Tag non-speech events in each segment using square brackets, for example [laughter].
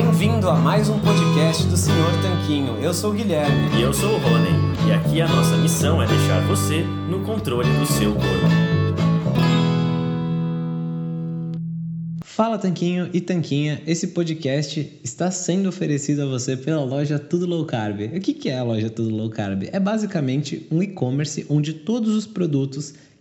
Bem-vindo a mais um podcast do Senhor Tanquinho. Eu sou o Guilherme. E eu sou o Rony. E aqui a nossa missão é deixar você no controle do seu corpo. Fala Tanquinho e Tanquinha, esse podcast está sendo oferecido a você pela loja Tudo Low Carb. O que é a loja Tudo Low Carb? É basicamente um e-commerce onde todos os produtos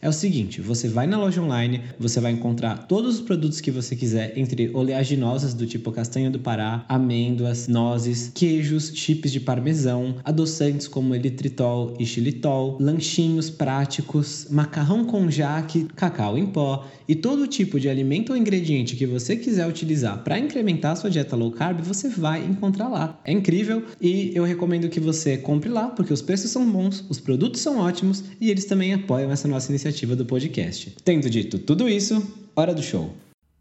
É o seguinte, você vai na loja online, você vai encontrar todos os produtos que você quiser, entre oleaginosas do tipo castanha do Pará, amêndoas, nozes, queijos, chips de parmesão, adoçantes como elitritol e xilitol, lanchinhos práticos, macarrão com jaque, cacau em pó e todo tipo de alimento ou ingrediente que você quiser utilizar para incrementar sua dieta low carb, você vai encontrar lá. É incrível e eu recomendo que você compre lá porque os preços são bons, os produtos são ótimos e eles também apoiam essa nossa iniciativa iniciativa do podcast. Tendo dito tudo isso, hora do show.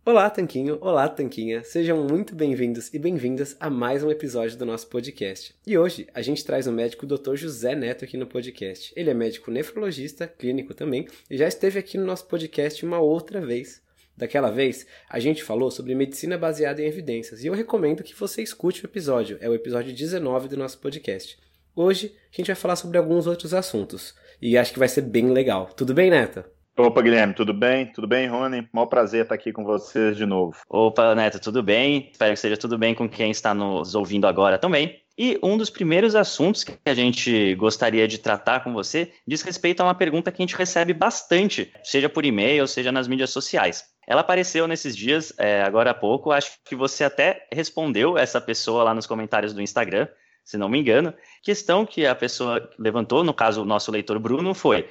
Olá, Tanquinho! Olá, Tanquinha! Sejam muito bem-vindos e bem-vindas a mais um episódio do nosso podcast. E hoje a gente traz o médico Dr. José Neto aqui no podcast. Ele é médico nefrologista, clínico também, e já esteve aqui no nosso podcast uma outra vez. Daquela vez, a gente falou sobre medicina baseada em evidências e eu recomendo que você escute o episódio, é o episódio 19 do nosso podcast. Hoje a gente vai falar sobre alguns outros assuntos e acho que vai ser bem legal. Tudo bem, Neto? Opa, Guilherme, tudo bem? Tudo bem, Rony? Mó prazer estar aqui com vocês de novo. Opa, Neto, tudo bem? Espero que seja tudo bem com quem está nos ouvindo agora também. E um dos primeiros assuntos que a gente gostaria de tratar com você diz respeito a uma pergunta que a gente recebe bastante, seja por e-mail, seja nas mídias sociais. Ela apareceu nesses dias, é, agora há pouco, acho que você até respondeu essa pessoa lá nos comentários do Instagram, se não me engano. Questão que a pessoa levantou, no caso o nosso leitor Bruno, foi: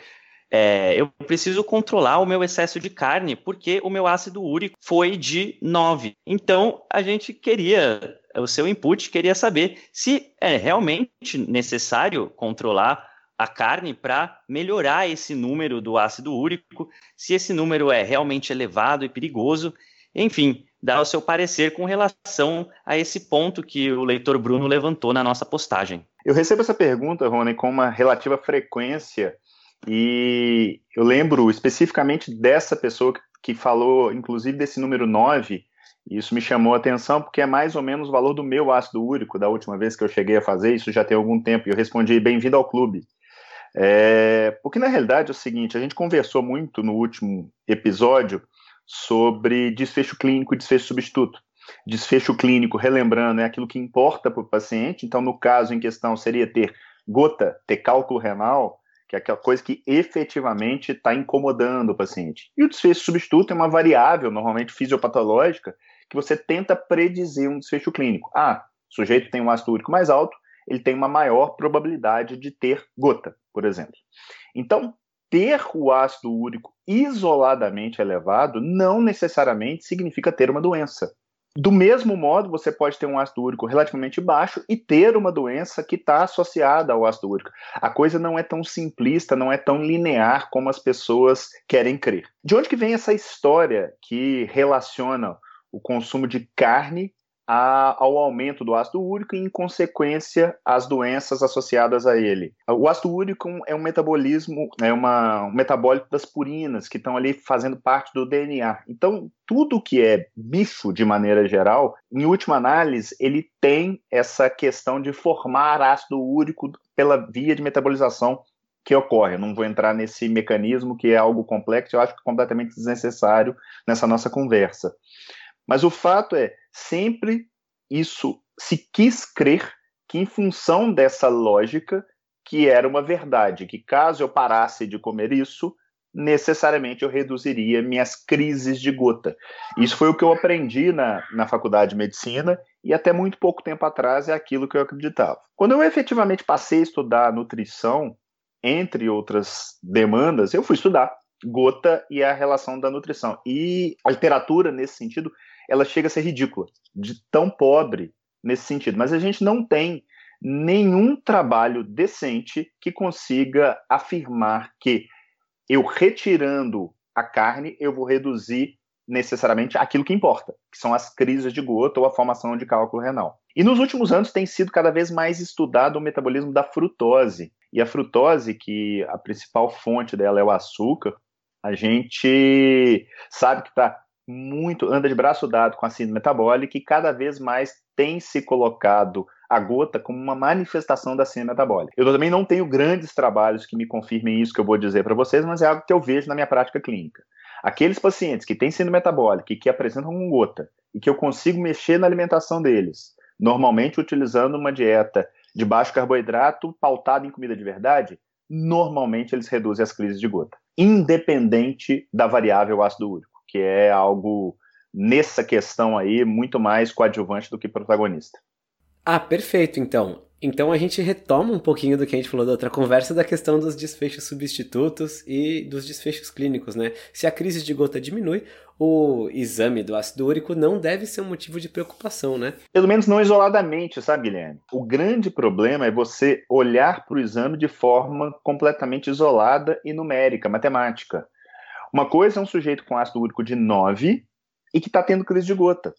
é, eu preciso controlar o meu excesso de carne porque o meu ácido úrico foi de 9. Então a gente queria, o seu input, queria saber se é realmente necessário controlar a carne para melhorar esse número do ácido úrico, se esse número é realmente elevado e perigoso. Enfim, dar o seu parecer com relação a esse ponto que o leitor Bruno levantou na nossa postagem. Eu recebo essa pergunta, Rony, com uma relativa frequência e eu lembro especificamente dessa pessoa que falou, inclusive, desse número 9, e isso me chamou a atenção porque é mais ou menos o valor do meu ácido úrico da última vez que eu cheguei a fazer, isso já tem algum tempo, e eu respondi bem-vindo ao clube. É, porque na realidade é o seguinte, a gente conversou muito no último episódio sobre desfecho clínico e desfecho substituto. Desfecho clínico, relembrando, é aquilo que importa para o paciente. Então, no caso em questão, seria ter gota, ter cálculo renal, que é aquela coisa que efetivamente está incomodando o paciente. E o desfecho substituto é uma variável, normalmente fisiopatológica, que você tenta predizer um desfecho clínico. Ah, o sujeito tem um ácido úrico mais alto, ele tem uma maior probabilidade de ter gota, por exemplo. Então, ter o ácido úrico isoladamente elevado não necessariamente significa ter uma doença. Do mesmo modo, você pode ter um ácido úrico relativamente baixo e ter uma doença que está associada ao ácido úrico. A coisa não é tão simplista, não é tão linear como as pessoas querem crer. De onde que vem essa história que relaciona o consumo de carne a, ao aumento do ácido úrico e, em consequência, as doenças associadas a ele. O ácido úrico é um metabolismo, é uma, um metabólito das purinas que estão ali fazendo parte do DNA. Então, tudo que é bicho, de maneira geral, em última análise, ele tem essa questão de formar ácido úrico pela via de metabolização que ocorre. Eu não vou entrar nesse mecanismo que é algo complexo, eu acho completamente desnecessário nessa nossa conversa. Mas o fato é, sempre isso se quis crer que, em função dessa lógica, que era uma verdade, que caso eu parasse de comer isso, necessariamente eu reduziria minhas crises de gota. Isso foi o que eu aprendi na, na faculdade de medicina e até muito pouco tempo atrás é aquilo que eu acreditava. Quando eu efetivamente passei a estudar nutrição, entre outras demandas, eu fui estudar gota e a relação da nutrição. E a literatura, nesse sentido, ela chega a ser ridícula, de tão pobre nesse sentido. Mas a gente não tem nenhum trabalho decente que consiga afirmar que eu retirando a carne, eu vou reduzir necessariamente aquilo que importa, que são as crises de gota ou a formação de cálculo renal. E nos últimos anos tem sido cada vez mais estudado o metabolismo da frutose. E a frutose, que a principal fonte dela é o açúcar, a gente sabe que está muito, anda de braço dado com a síndrome metabólica e cada vez mais tem se colocado a gota como uma manifestação da síndrome metabólica. Eu também não tenho grandes trabalhos que me confirmem isso que eu vou dizer para vocês, mas é algo que eu vejo na minha prática clínica. Aqueles pacientes que têm síndrome metabólica e que apresentam com gota e que eu consigo mexer na alimentação deles, normalmente utilizando uma dieta de baixo carboidrato pautada em comida de verdade, normalmente eles reduzem as crises de gota, independente da variável ácido úrico, que é algo nessa questão aí muito mais coadjuvante do que protagonista. Ah, perfeito, então. Então a gente retoma um pouquinho do que a gente falou da outra conversa da questão dos desfechos substitutos e dos desfechos clínicos, né? Se a crise de gota diminui, o exame do ácido úrico não deve ser um motivo de preocupação, né? Pelo menos não isoladamente, sabe, Guilherme? O grande problema é você olhar para o exame de forma completamente isolada e numérica, matemática. Uma coisa é um sujeito com ácido úrico de 9 e que está tendo crise de gota.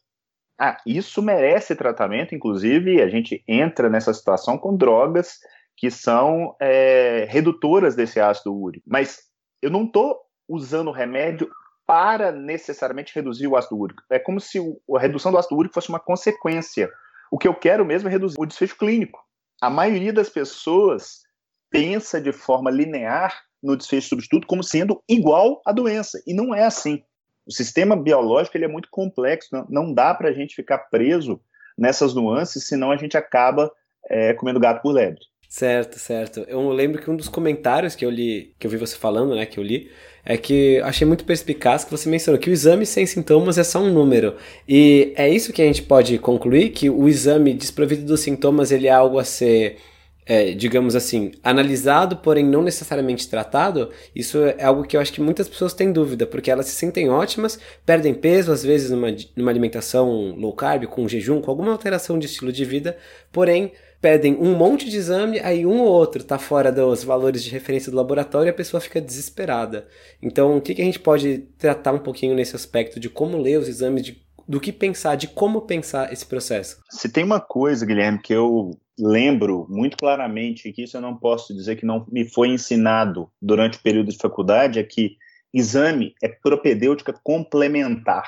Ah, isso merece tratamento, inclusive a gente entra nessa situação com drogas que são é, redutoras desse ácido úrico. Mas eu não estou usando o remédio para necessariamente reduzir o ácido úrico. É como se a redução do ácido úrico fosse uma consequência. O que eu quero mesmo é reduzir o desfecho clínico. A maioria das pessoas pensa de forma linear no desfecho substituto como sendo igual à doença, e não é assim o sistema biológico ele é muito complexo, não, não dá para a gente ficar preso nessas nuances, senão a gente acaba é, comendo gato por lebre. Certo, certo. Eu lembro que um dos comentários que eu li, que eu vi você falando, né, que eu li, é que achei muito perspicaz que você mencionou que o exame sem sintomas é só um número. E é isso que a gente pode concluir, que o exame desprovido dos sintomas ele é algo a ser é, digamos assim, analisado, porém não necessariamente tratado, isso é algo que eu acho que muitas pessoas têm dúvida, porque elas se sentem ótimas, perdem peso, às vezes numa, numa alimentação low carb, com jejum, com alguma alteração de estilo de vida, porém pedem um monte de exame, aí um ou outro está fora dos valores de referência do laboratório e a pessoa fica desesperada. Então, o que, que a gente pode tratar um pouquinho nesse aspecto de como ler os exames, de, do que pensar, de como pensar esse processo? Se tem uma coisa, Guilherme, que eu lembro muito claramente que isso eu não posso dizer que não me foi ensinado durante o período de faculdade é que exame é propedêutica complementar.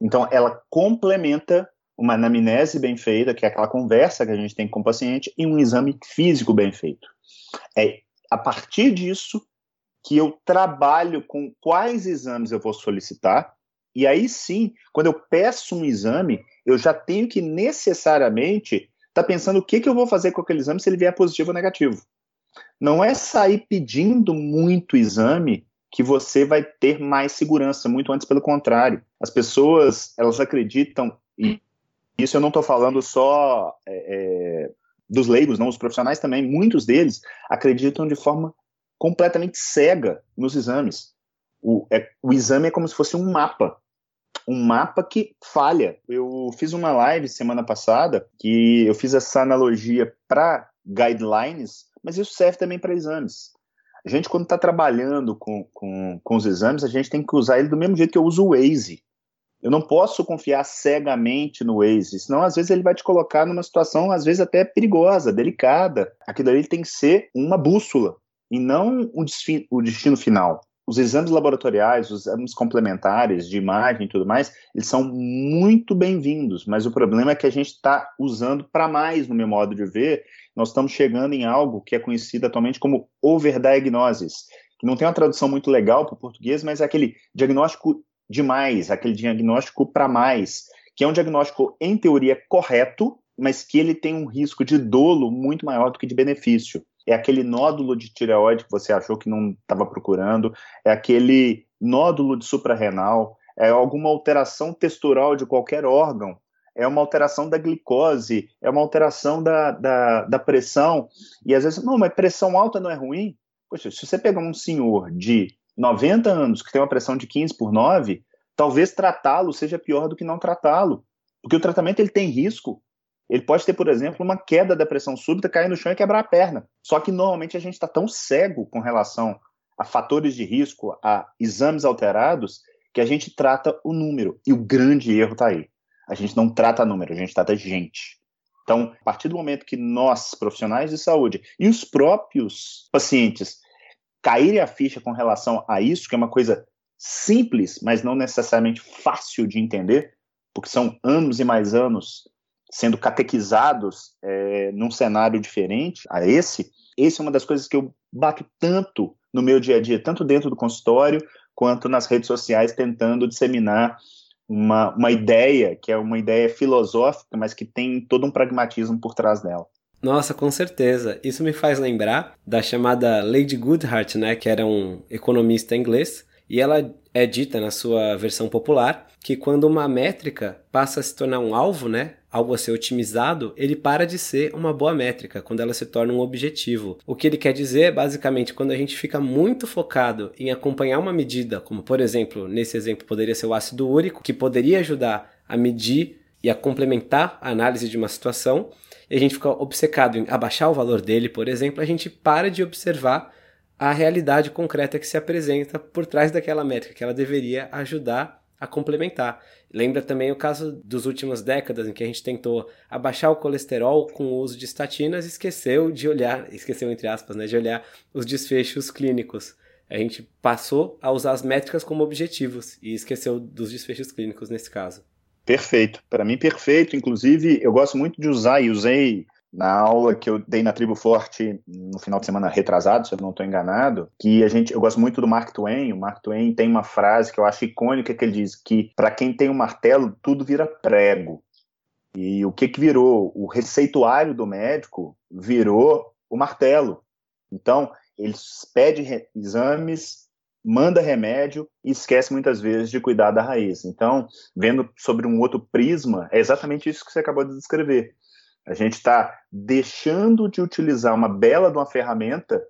Então, ela complementa uma anamnese bem feita, que é aquela conversa que a gente tem com o paciente, e um exame físico bem feito. É a partir disso que eu trabalho com quais exames eu vou solicitar, e aí sim, quando eu peço um exame, eu já tenho que necessariamente está pensando o que, que eu vou fazer com aquele exame se ele vier positivo ou negativo. Não é sair pedindo muito exame que você vai ter mais segurança, muito antes pelo contrário. As pessoas, elas acreditam, e isso eu não estou falando só é, é, dos leigos, não, os profissionais também, muitos deles acreditam de forma completamente cega nos exames. O, é, o exame é como se fosse um mapa um mapa que falha. Eu fiz uma live semana passada que eu fiz essa analogia para guidelines, mas isso serve também para exames. A gente, quando está trabalhando com, com, com os exames, a gente tem que usar ele do mesmo jeito que eu uso o Waze. Eu não posso confiar cegamente no Waze, senão às vezes ele vai te colocar numa situação, às vezes até perigosa, delicada. Aquilo ali tem que ser uma bússola e não o destino, o destino final os exames laboratoriais, os exames complementares de imagem e tudo mais, eles são muito bem-vindos, mas o problema é que a gente está usando para mais, no meu modo de ver, nós estamos chegando em algo que é conhecido atualmente como overdiagnosis, que não tem uma tradução muito legal para o português, mas é aquele diagnóstico demais, aquele diagnóstico para mais, que é um diagnóstico, em teoria, correto, mas que ele tem um risco de dolo muito maior do que de benefício. É aquele nódulo de tireoide que você achou que não estava procurando, é aquele nódulo de suprarrenal, é alguma alteração textural de qualquer órgão, é uma alteração da glicose, é uma alteração da, da, da pressão, e às vezes, não, mas pressão alta não é ruim? Poxa, se você pegar um senhor de 90 anos que tem uma pressão de 15 por 9, talvez tratá-lo seja pior do que não tratá-lo, porque o tratamento ele tem risco, ele pode ter, por exemplo, uma queda da pressão súbita, cair no chão e quebrar a perna. Só que normalmente a gente está tão cego com relação a fatores de risco, a exames alterados, que a gente trata o número. E o grande erro está aí. A gente não trata número, a gente trata gente. Então, a partir do momento que nós, profissionais de saúde, e os próprios pacientes caírem a ficha com relação a isso, que é uma coisa simples, mas não necessariamente fácil de entender, porque são anos e mais anos sendo catequizados é, num cenário diferente a esse, esse é uma das coisas que eu bato tanto no meu dia a dia, tanto dentro do consultório quanto nas redes sociais, tentando disseminar uma, uma ideia que é uma ideia filosófica, mas que tem todo um pragmatismo por trás dela. Nossa, com certeza. Isso me faz lembrar da chamada Lady Goodhart, né, que era um economista inglês, e ela é dita na sua versão popular que quando uma métrica passa a se tornar um alvo, né, algo a ser otimizado, ele para de ser uma boa métrica, quando ela se torna um objetivo. O que ele quer dizer basicamente quando a gente fica muito focado em acompanhar uma medida, como por exemplo, nesse exemplo poderia ser o ácido úrico, que poderia ajudar a medir e a complementar a análise de uma situação, e a gente fica obcecado em abaixar o valor dele, por exemplo, a gente para de observar a realidade concreta que se apresenta por trás daquela métrica, que ela deveria ajudar a complementar. Lembra também o caso dos últimas décadas em que a gente tentou abaixar o colesterol com o uso de estatinas e esqueceu de olhar, esqueceu entre aspas, né, de olhar os desfechos clínicos. A gente passou a usar as métricas como objetivos e esqueceu dos desfechos clínicos nesse caso. Perfeito. Para mim, perfeito. Inclusive, eu gosto muito de usar e usei na aula que eu dei na Tribo Forte no final de semana retrasado, se eu não estou enganado, que a gente, eu gosto muito do Mark Twain. O Mark Twain tem uma frase que eu acho icônica que ele diz que para quem tem um martelo tudo vira prego. E o que que virou? O receituário do médico virou o martelo. Então, ele pede exames, manda remédio e esquece muitas vezes de cuidar da raiz. Então, vendo sobre um outro prisma, é exatamente isso que você acabou de descrever. A gente está deixando de utilizar uma bela de uma ferramenta,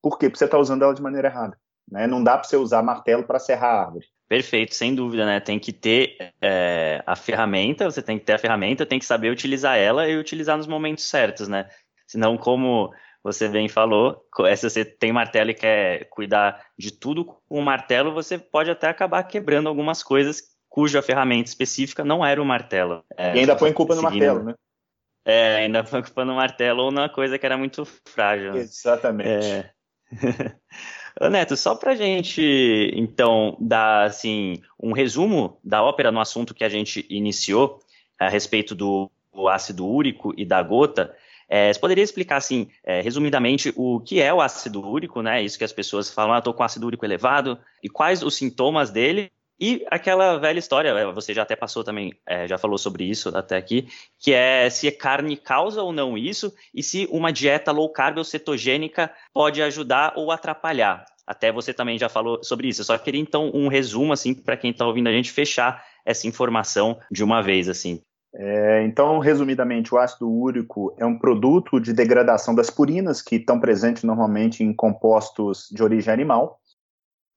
por quê? Porque você está usando ela de maneira errada. Né? Não dá para você usar martelo para serrar a árvore. Perfeito, sem dúvida, né? Tem que ter é, a ferramenta, você tem que ter a ferramenta, tem que saber utilizar ela e utilizar nos momentos certos, né? Senão, como você bem falou, se você tem martelo e quer cuidar de tudo com o martelo, você pode até acabar quebrando algumas coisas cuja ferramenta específica não era o martelo. É, e ainda põe culpa no martelo, né? É, ainda foi ocupando o martelo ou numa coisa que era muito frágil. Né? Exatamente. É. [laughs] Neto, só pra gente, então, dar, assim, um resumo da ópera no assunto que a gente iniciou a respeito do ácido úrico e da gota, é, você poderia explicar, assim, é, resumidamente, o que é o ácido úrico, né? Isso que as pessoas falam, ah, tô com ácido úrico elevado, e quais os sintomas dele, e aquela velha história, é, você já até passou também, é, já falou sobre isso até aqui, que é se carne causa ou não isso, e se uma dieta low carb ou cetogênica pode ajudar ou atrapalhar. Até você também já falou sobre isso. Eu só queria então um resumo, assim, para quem está ouvindo a gente fechar essa informação de uma vez, assim. É, então, resumidamente, o ácido úrico é um produto de degradação das purinas que estão presentes normalmente em compostos de origem animal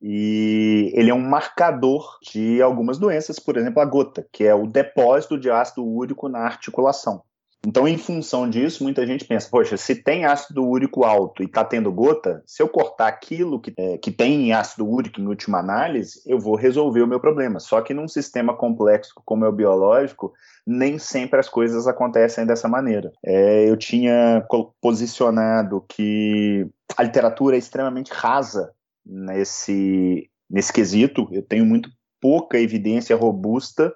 e ele é um marcador de algumas doenças, por exemplo, a gota, que é o depósito de ácido úrico na articulação. Então, em função disso, muita gente pensa: poxa, se tem ácido úrico alto e está tendo gota, se eu cortar aquilo que, é, que tem ácido úrico em última análise, eu vou resolver o meu problema. Só que num sistema complexo como é o biológico, nem sempre as coisas acontecem dessa maneira. É, eu tinha posicionado que a literatura é extremamente rasa nesse, nesse quesito. Eu tenho muito pouca evidência robusta,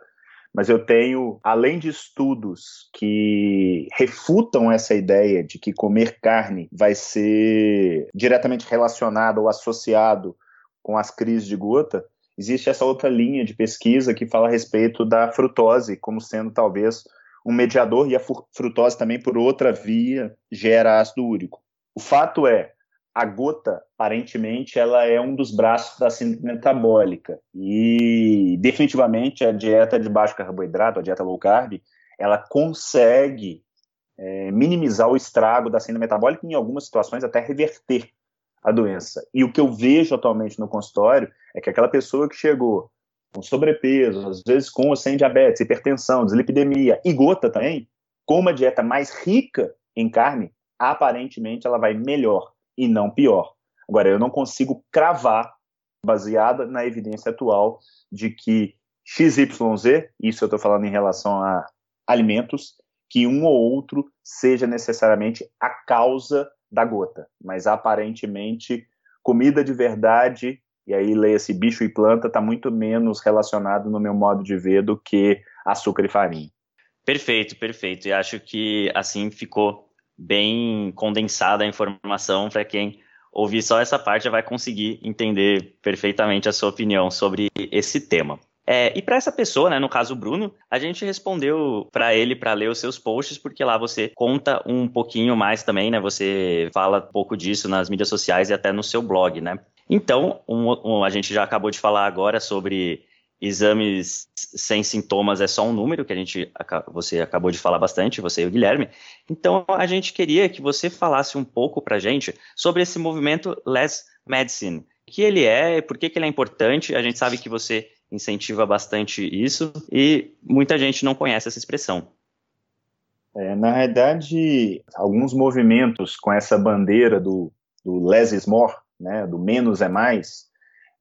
mas eu tenho, além de estudos que refutam essa ideia de que comer carne vai ser diretamente relacionado ou associado com as crises de gota, existe essa outra linha de pesquisa que fala a respeito da frutose como sendo talvez um mediador e a frutose também por outra via gera ácido úrico. O fato é, a gota, aparentemente, ela é um dos braços da síndrome metabólica. E definitivamente a dieta de baixo carboidrato, a dieta low carb, ela consegue é, minimizar o estrago da síndrome metabólica e, em algumas situações, até reverter a doença. E o que eu vejo atualmente no consultório é que aquela pessoa que chegou com sobrepeso, às vezes com ou sem diabetes, hipertensão, dislipidemia e gota também, com uma dieta mais rica em carne, aparentemente ela vai melhor e não pior. Agora, eu não consigo cravar, baseada na evidência atual, de que XYZ, isso eu estou falando em relação a alimentos, que um ou outro seja necessariamente a causa da gota, mas aparentemente comida de verdade, e aí leia-se bicho e planta, está muito menos relacionado no meu modo de ver do que açúcar e farinha. Perfeito, perfeito. E acho que assim ficou bem condensada a informação para quem ouvir só essa parte já vai conseguir entender perfeitamente a sua opinião sobre esse tema. É, e para essa pessoa, né, no caso o Bruno, a gente respondeu para ele para ler os seus posts, porque lá você conta um pouquinho mais também, né? Você fala um pouco disso nas mídias sociais e até no seu blog, né? Então, um, um, a gente já acabou de falar agora sobre exames sem sintomas é só um número que a gente você acabou de falar bastante, você e o Guilherme. Então, a gente queria que você falasse um pouco para gente sobre esse movimento Less Medicine. O que ele é, por que, que ele é importante? A gente sabe que você incentiva bastante isso e muita gente não conhece essa expressão. É, na realidade, alguns movimentos com essa bandeira do, do less is more, né, do menos é mais,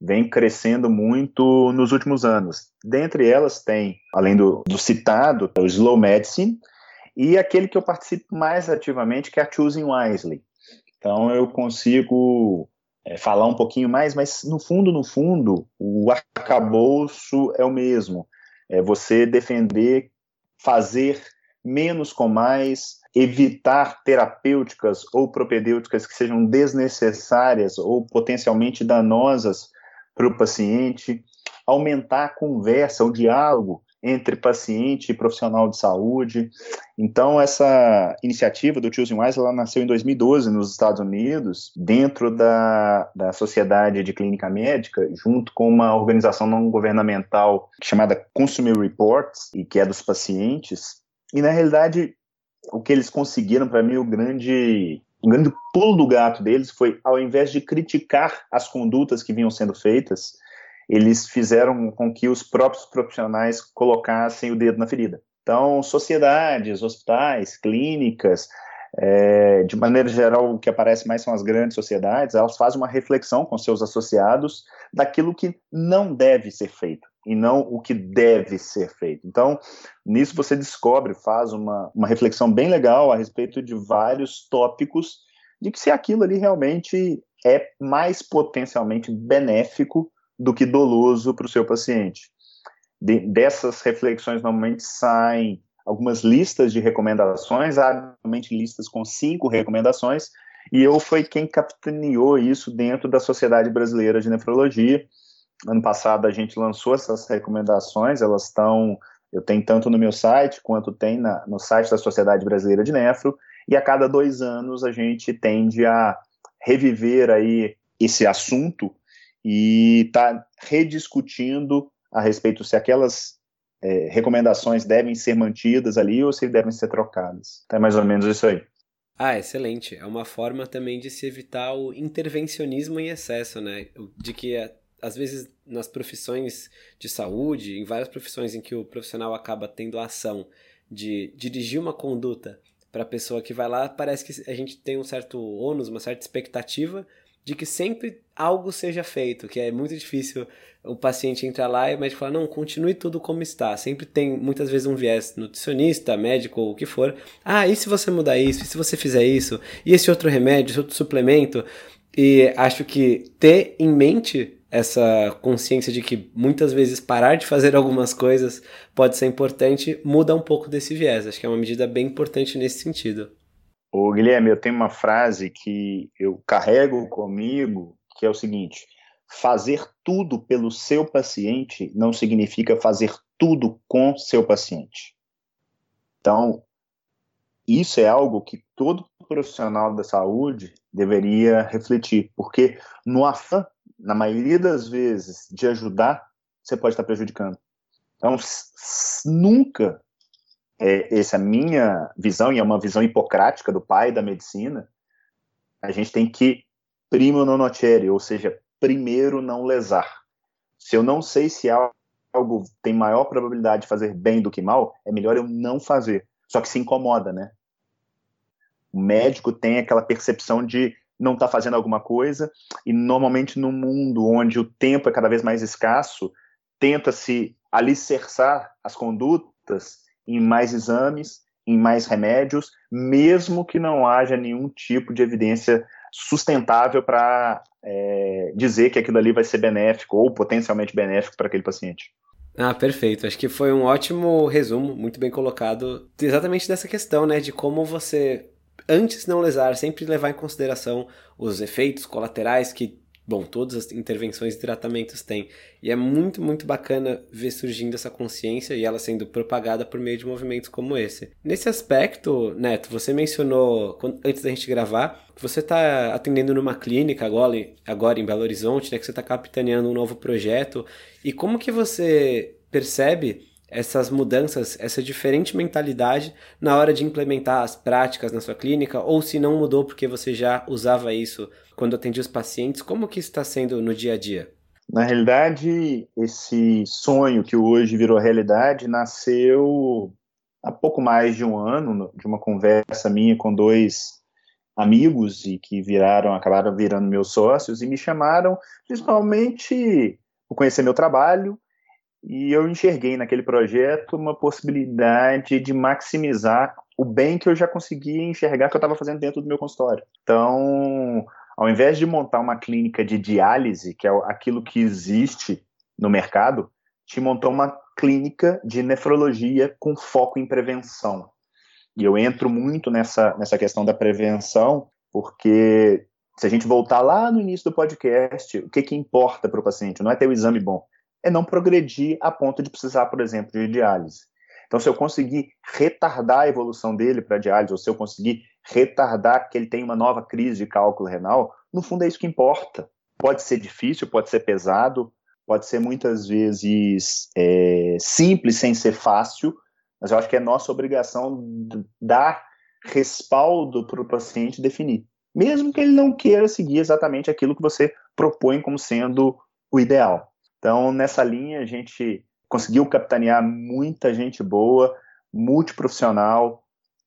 vem crescendo muito nos últimos anos. Dentre elas tem, além do, do citado, o Slow Medicine, e aquele que eu participo mais ativamente, que é a Choosing Wisely. Então eu consigo é, falar um pouquinho mais, mas no fundo, no fundo, o arcabouço é o mesmo. É você defender, fazer menos com mais, evitar terapêuticas ou propedêuticas que sejam desnecessárias ou potencialmente danosas para o paciente, aumentar a conversa, o diálogo entre paciente e profissional de saúde. Então, essa iniciativa do Choosing Wise, ela nasceu em 2012 nos Estados Unidos, dentro da, da Sociedade de Clínica Médica, junto com uma organização não governamental chamada Consumer Reports, e que é dos pacientes. E, na realidade, o que eles conseguiram, para mim, o grande o grande pulo do gato deles foi, ao invés de criticar as condutas que vinham sendo feitas, eles fizeram com que os próprios profissionais colocassem o dedo na ferida. Então, sociedades, hospitais, clínicas, é, de maneira geral, o que aparece mais são as grandes sociedades, elas fazem uma reflexão com seus associados daquilo que não deve ser feito e não o que deve ser feito. Então, nisso você descobre, faz uma, uma reflexão bem legal a respeito de vários tópicos de que se aquilo ali realmente é mais potencialmente benéfico do que doloso para o seu paciente. De, dessas reflexões normalmente saem algumas listas de recomendações, normalmente listas com cinco recomendações, e eu fui quem capitaneou isso dentro da Sociedade Brasileira de Nefrologia. Ano passado a gente lançou essas recomendações, elas estão, eu tenho tanto no meu site quanto tem na, no site da Sociedade Brasileira de Nefro, e a cada dois anos a gente tende a reviver aí esse assunto e está rediscutindo a respeito se aquelas é, recomendações devem ser mantidas ali ou se devem ser trocadas. É mais ou menos isso aí. Ah, excelente. É uma forma também de se evitar o intervencionismo em excesso, né? De que às vezes nas profissões de saúde, em várias profissões em que o profissional acaba tendo a ação de dirigir uma conduta para a pessoa que vai lá, parece que a gente tem um certo ônus, uma certa expectativa de que sempre algo seja feito, que é muito difícil o paciente entrar lá e o médico falar, não, continue tudo como está. Sempre tem, muitas vezes, um viés nutricionista, médico ou o que for. Ah, e se você mudar isso? E se você fizer isso? E esse outro remédio, esse outro suplemento? E acho que ter em mente essa consciência de que muitas vezes parar de fazer algumas coisas pode ser importante, muda um pouco desse viés. Acho que é uma medida bem importante nesse sentido. Ô, Guilherme, eu tenho uma frase que eu carrego comigo, que é o seguinte: fazer tudo pelo seu paciente não significa fazer tudo com seu paciente. Então, isso é algo que todo profissional da saúde deveria refletir, porque no afã, na maioria das vezes, de ajudar, você pode estar prejudicando. Então, nunca, é, essa é a minha visão, e é uma visão hipocrática do pai da medicina, a gente tem que primo non nocere, ou seja, primeiro não lesar. Se eu não sei se algo tem maior probabilidade de fazer bem do que mal, é melhor eu não fazer. Só que se incomoda, né? O médico tem aquela percepção de não estar tá fazendo alguma coisa, e normalmente no mundo onde o tempo é cada vez mais escasso, tenta-se alicerçar as condutas em mais exames, em mais remédios, mesmo que não haja nenhum tipo de evidência sustentável para é, dizer que aquilo ali vai ser benéfico ou potencialmente benéfico para aquele paciente. Ah, perfeito. Acho que foi um ótimo resumo, muito bem colocado, exatamente dessa questão, né, de como você antes de não lesar, sempre levar em consideração os efeitos colaterais que, bom, todas as intervenções e tratamentos têm. E é muito, muito bacana ver surgindo essa consciência e ela sendo propagada por meio de movimentos como esse. Nesse aspecto, Neto, você mencionou, antes da gente gravar, que você está atendendo numa clínica agora, agora em Belo Horizonte, né, que você está capitaneando um novo projeto. E como que você percebe essas mudanças, essa diferente mentalidade na hora de implementar as práticas na sua clínica, ou se não mudou porque você já usava isso quando atendia os pacientes, como que está sendo no dia a dia? Na realidade, esse sonho que hoje virou realidade nasceu há pouco mais de um ano, de uma conversa minha com dois amigos e que viraram, acabaram virando meus sócios e me chamaram principalmente por conhecer meu trabalho e eu enxerguei naquele projeto uma possibilidade de maximizar o bem que eu já conseguia enxergar que eu estava fazendo dentro do meu consultório. Então, ao invés de montar uma clínica de diálise, que é aquilo que existe no mercado, te montou uma clínica de nefrologia com foco em prevenção. E eu entro muito nessa, nessa questão da prevenção, porque se a gente voltar lá no início do podcast, o que, que importa para o paciente? Não é ter o exame bom, é não progredir a ponto de precisar, por exemplo, de diálise. Então, se eu conseguir retardar a evolução dele para diálise, ou se eu conseguir retardar que ele tenha uma nova crise de cálculo renal, no fundo é isso que importa. Pode ser difícil, pode ser pesado, pode ser muitas vezes é, simples sem ser fácil, mas eu acho que é nossa obrigação dar respaldo para o paciente definir, mesmo que ele não queira seguir exatamente aquilo que você propõe como sendo o ideal. Então, nessa linha, a gente conseguiu capitanear muita gente boa, multiprofissional,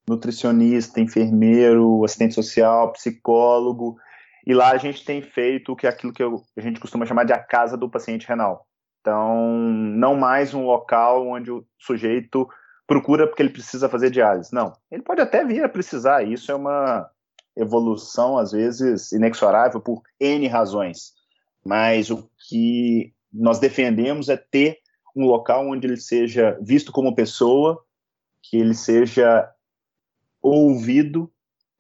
nutricionista, enfermeiro, assistente social, psicólogo, e lá a gente tem feito que é aquilo que eu, a gente costuma chamar de a casa do paciente renal. Então, não mais um local onde o sujeito procura porque ele precisa fazer diálise. Não, ele pode até vir a precisar, isso é uma evolução, às vezes, inexorável por N razões. Mas o que nós defendemos é ter um local onde ele seja visto como pessoa, que ele seja ouvido,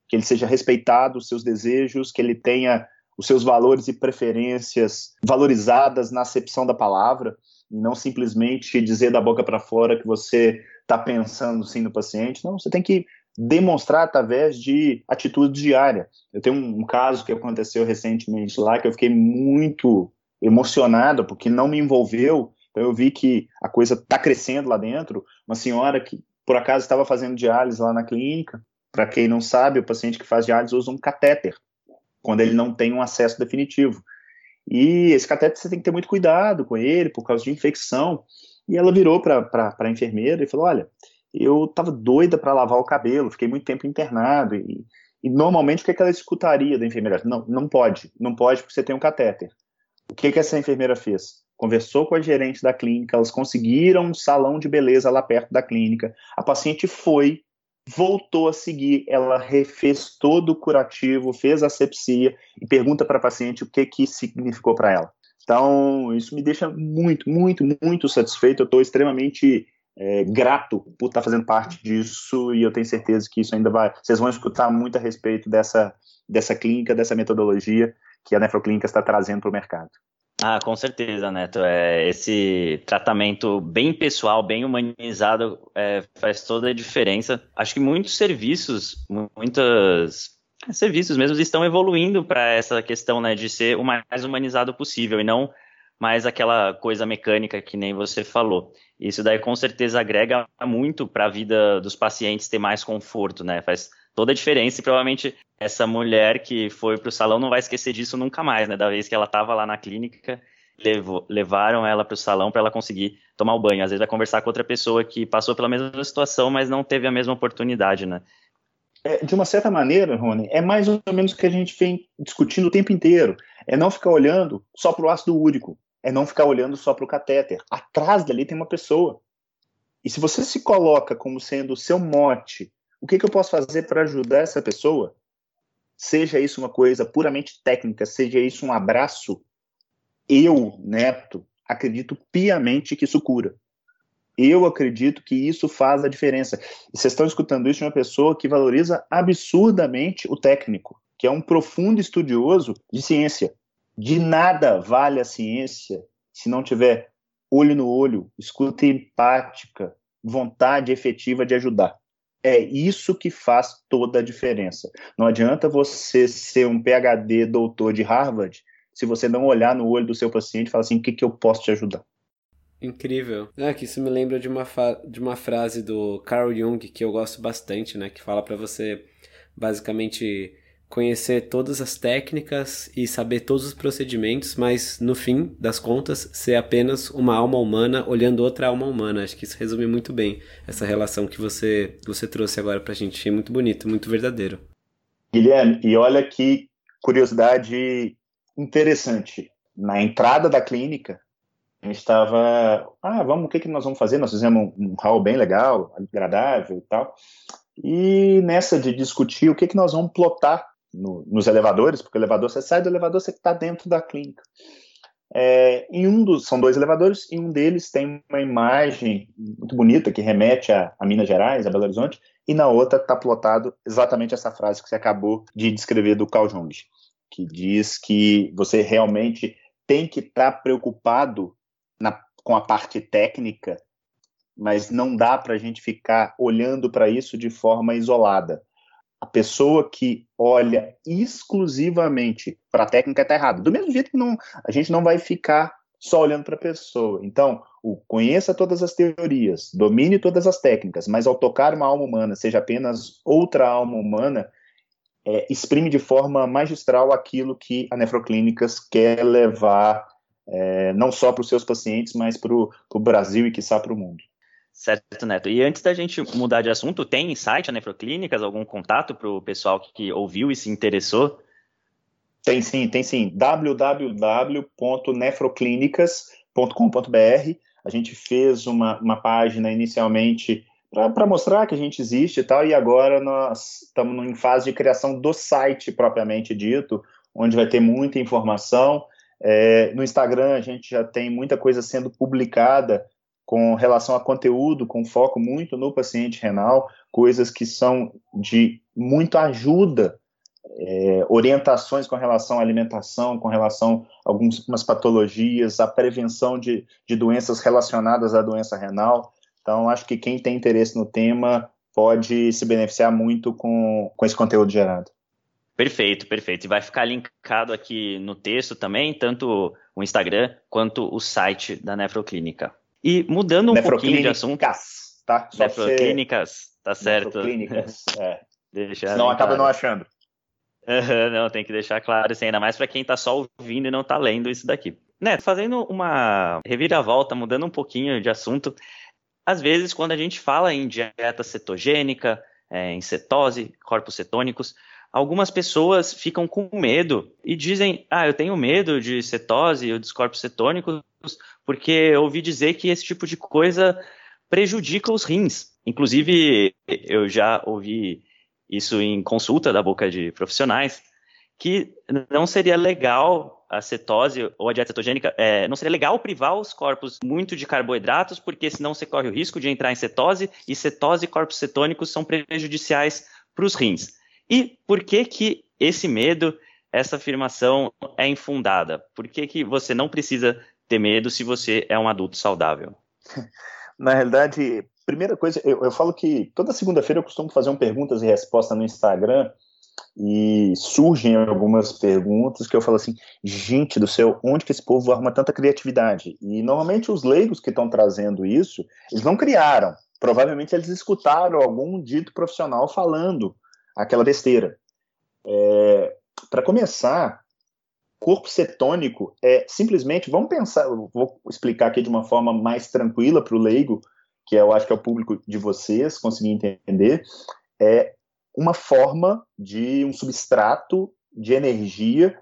que ele seja respeitado os seus desejos, que ele tenha os seus valores e preferências valorizadas na acepção da palavra, e não simplesmente dizer da boca para fora que você está pensando sim no paciente. Não, você tem que demonstrar através de atitude diária. Eu tenho um, um caso que aconteceu recentemente lá que eu fiquei muito emocionado, porque não me envolveu. Então eu vi que a coisa está crescendo lá dentro. Uma senhora que por acaso estava fazendo diálise lá na clínica. Para quem não sabe, o paciente que faz diálise usa um catéter quando ele não tem um acesso definitivo. E esse catéter você tem que ter muito cuidado com ele por causa de infecção. E ela virou para a enfermeira e falou: Olha, eu estava doida para lavar o cabelo, fiquei muito tempo internado. E, e normalmente o que, é que ela escutaria da enfermeira? Não, não pode, não pode porque você tem um catéter. O que, que essa enfermeira fez? Conversou com a gerente da clínica, elas conseguiram um salão de beleza lá perto da clínica. A paciente foi, voltou a seguir, ela refez todo o curativo, fez a sepsia e pergunta para a paciente o que que significou para ela. Então, isso me deixa muito, muito, muito satisfeito. Eu estou extremamente é, grato por estar fazendo parte disso e eu tenho certeza que isso ainda vai. Vocês vão escutar muito a respeito dessa, dessa clínica, dessa metodologia que a Nefroclínica está trazendo para o mercado. Ah, com certeza, Neto. É, esse tratamento bem pessoal, bem humanizado, é, faz toda a diferença. Acho que muitos serviços, muitos serviços mesmo estão evoluindo para essa questão né, de ser o mais humanizado possível e não mais aquela coisa mecânica que nem você falou. Isso daí com certeza agrega muito para a vida dos pacientes ter mais conforto, né? Faz toda a diferença e provavelmente essa mulher que foi para o salão não vai esquecer disso nunca mais, né? Da vez que ela estava lá na clínica, levou, levaram ela para o salão para ela conseguir tomar o banho. Às vezes vai conversar com outra pessoa que passou pela mesma situação, mas não teve a mesma oportunidade, né? É, de uma certa maneira, Rony, é mais ou menos o que a gente vem discutindo o tempo inteiro. É não ficar olhando só para o ácido úrico é não ficar olhando só para o catéter. Atrás dali tem uma pessoa. E se você se coloca como sendo o seu mote, o que, que eu posso fazer para ajudar essa pessoa? Seja isso uma coisa puramente técnica, seja isso um abraço, eu, Neto, acredito piamente que isso cura. Eu acredito que isso faz a diferença. E vocês estão escutando isso de uma pessoa que valoriza absurdamente o técnico, que é um profundo estudioso de ciência. De nada vale a ciência se não tiver olho no olho, escuta empática, vontade efetiva de ajudar. É isso que faz toda a diferença. Não adianta você ser um PhD doutor de Harvard se você não olhar no olho do seu paciente e falar assim: o que, que eu posso te ajudar? Incrível. É que isso me lembra de uma, de uma frase do Carl Jung que eu gosto bastante, né? Que fala para você basicamente conhecer todas as técnicas e saber todos os procedimentos, mas no fim das contas ser apenas uma alma humana olhando outra alma humana. Acho que isso resume muito bem essa relação que você você trouxe agora pra gente. É muito bonito, muito verdadeiro. Guilherme, e olha que curiosidade interessante. Na entrada da clínica, a gente estava, ah, vamos, o que, que nós vamos fazer? Nós fizemos um, um hall bem legal, agradável e tal. E nessa de discutir o que, que nós vamos plotar no, nos elevadores, porque o elevador, você sai do elevador, você está dentro da clínica. É, em um dos, são dois elevadores, e um deles tem uma imagem muito bonita que remete a, a Minas Gerais, a Belo Horizonte, e na outra está plotado exatamente essa frase que você acabou de descrever do Carl Jung, que diz que você realmente tem que estar tá preocupado na, com a parte técnica, mas não dá para a gente ficar olhando para isso de forma isolada a pessoa que olha exclusivamente para a técnica está errada. Do mesmo jeito que não, a gente não vai ficar só olhando para a pessoa. Então, o, conheça todas as teorias, domine todas as técnicas, mas ao tocar uma alma humana, seja apenas outra alma humana, é, exprime de forma magistral aquilo que a Nefroclínicas quer levar é, não só para os seus pacientes, mas para o Brasil e, quiçá, para o mundo. Certo, Neto. E antes da gente mudar de assunto, tem site a Nefroclínicas, algum contato para o pessoal que ouviu e se interessou? Tem sim, tem sim. www.nefroclínicas.com.br. A gente fez uma, uma página inicialmente para mostrar que a gente existe e tal, e agora nós estamos em fase de criação do site propriamente dito, onde vai ter muita informação. É, no Instagram a gente já tem muita coisa sendo publicada com relação a conteúdo, com foco muito no paciente renal, coisas que são de muito ajuda, é, orientações com relação à alimentação, com relação a algumas patologias, a prevenção de, de doenças relacionadas à doença renal. Então, acho que quem tem interesse no tema pode se beneficiar muito com, com esse conteúdo gerado. Perfeito, perfeito. E vai ficar linkado aqui no texto também, tanto o Instagram quanto o site da Nefroclínica. E mudando um pouquinho de assunto. Tá? Só Nefroclínicas, tá certo. Nefroclínicas, é. [laughs] Deixar Senão acaba não achando. Uhum, não, tem que deixar claro, assim, ainda mais para quem está só ouvindo e não está lendo isso daqui. Né, fazendo uma reviravolta, mudando um pouquinho de assunto, às vezes quando a gente fala em dieta cetogênica, é, em cetose, corpos cetônicos, algumas pessoas ficam com medo e dizem: Ah, eu tenho medo de cetose ou dos corpos cetônicos porque eu ouvi dizer que esse tipo de coisa prejudica os rins. Inclusive, eu já ouvi isso em consulta da boca de profissionais, que não seria legal a cetose ou a dieta cetogênica, é, não seria legal privar os corpos muito de carboidratos, porque senão você corre o risco de entrar em cetose, e cetose e corpos cetônicos são prejudiciais para os rins. E por que que esse medo essa afirmação é infundada? Por que, que você não precisa ter medo se você é um adulto saudável? [laughs] Na realidade, primeira coisa, eu, eu falo que toda segunda-feira eu costumo fazer um perguntas e respostas no Instagram e surgem algumas perguntas que eu falo assim, gente do céu, onde que esse povo arruma tanta criatividade? E normalmente os leigos que estão trazendo isso, eles não criaram, provavelmente eles escutaram algum dito profissional falando aquela besteira. É, Para começar, corpo cetônico é simplesmente, vamos pensar, vou explicar aqui de uma forma mais tranquila para o leigo, que eu acho que é o público de vocês conseguir entender, é uma forma de um substrato de energia,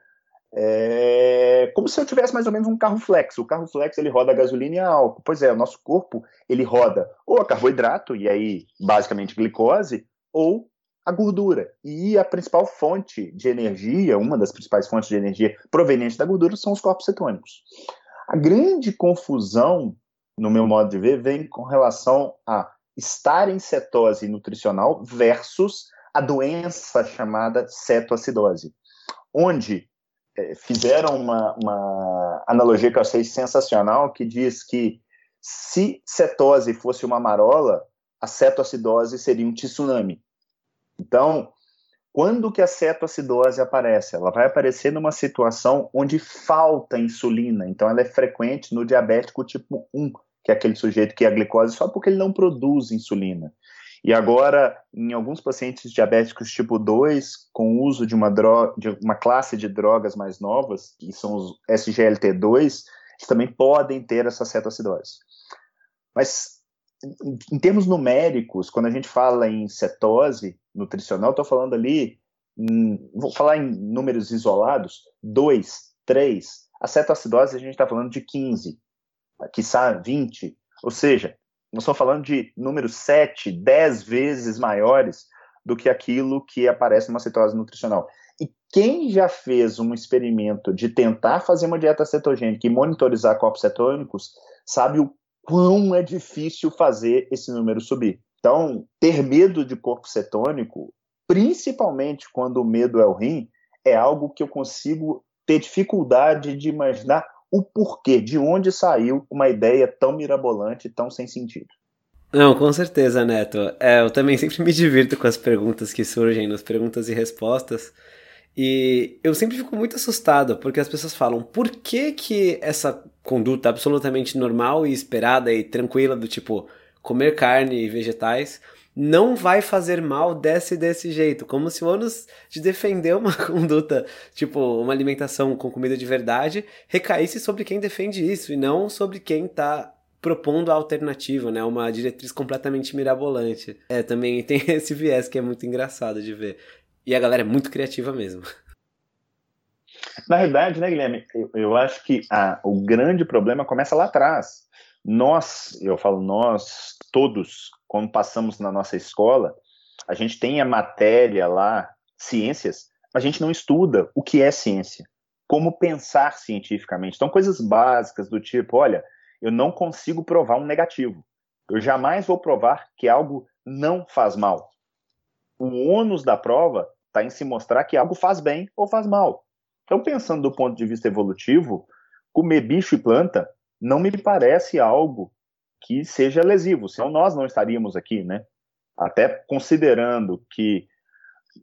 é, como se eu tivesse mais ou menos um carro flex. O carro flex ele roda a gasolina e a álcool. Pois é, o nosso corpo ele roda ou a carboidrato e aí basicamente glicose ou a gordura. E a principal fonte de energia, uma das principais fontes de energia proveniente da gordura são os corpos cetônicos. A grande confusão, no meu modo de ver, vem com relação a estar em cetose nutricional versus a doença chamada cetoacidose, onde é, fizeram uma, uma analogia que eu achei sensacional, que diz que se cetose fosse uma marola, a cetoacidose seria um tsunami. Então, quando que a cetoacidose aparece? Ela vai aparecer numa situação onde falta insulina. Então, ela é frequente no diabético tipo 1, que é aquele sujeito que é a glicose só porque ele não produz insulina. E agora, em alguns pacientes diabéticos tipo 2, com o uso de uma, droga, de uma classe de drogas mais novas, que são os SGLT2, eles também podem ter essa cetoacidose. Mas, em termos numéricos, quando a gente fala em cetose nutricional, estou falando ali, em, vou falar em números isolados, 2, 3. A cetoacidose a gente está falando de 15, quiçá 20. Ou seja, nós estamos falando de números 7, 10 vezes maiores do que aquilo que aparece numa cetose nutricional. E quem já fez um experimento de tentar fazer uma dieta cetogênica e monitorizar corpos cetônicos, sabe o quão é difícil fazer esse número subir. Então, ter medo de corpo cetônico, principalmente quando o medo é o rim, é algo que eu consigo ter dificuldade de imaginar o porquê, de onde saiu uma ideia tão mirabolante, tão sem sentido. Não, com certeza, Neto. É, eu também [laughs] sempre me divirto com as perguntas que surgem nas perguntas e respostas. E eu sempre fico muito assustado, porque as pessoas falam, por que que essa conduta absolutamente normal e esperada e tranquila do tipo comer carne e vegetais não vai fazer mal desse desse jeito, como se o ônus de defender uma [laughs] conduta, tipo, uma alimentação com comida de verdade, recaísse sobre quem defende isso e não sobre quem está propondo a alternativa, né? Uma diretriz completamente mirabolante. É, também [laughs] tem esse viés que é muito engraçado de ver. E a galera é muito criativa mesmo. [laughs] Na verdade, né, Guilherme, eu, eu acho que a, o grande problema começa lá atrás. Nós, eu falo nós, todos, quando passamos na nossa escola, a gente tem a matéria lá, ciências, mas a gente não estuda o que é ciência, como pensar cientificamente. Então, coisas básicas do tipo, olha, eu não consigo provar um negativo. Eu jamais vou provar que algo não faz mal. O ônus da prova está em se mostrar que algo faz bem ou faz mal. Então, pensando do ponto de vista evolutivo, comer bicho e planta não me parece algo que seja lesivo, senão nós não estaríamos aqui, né? Até considerando que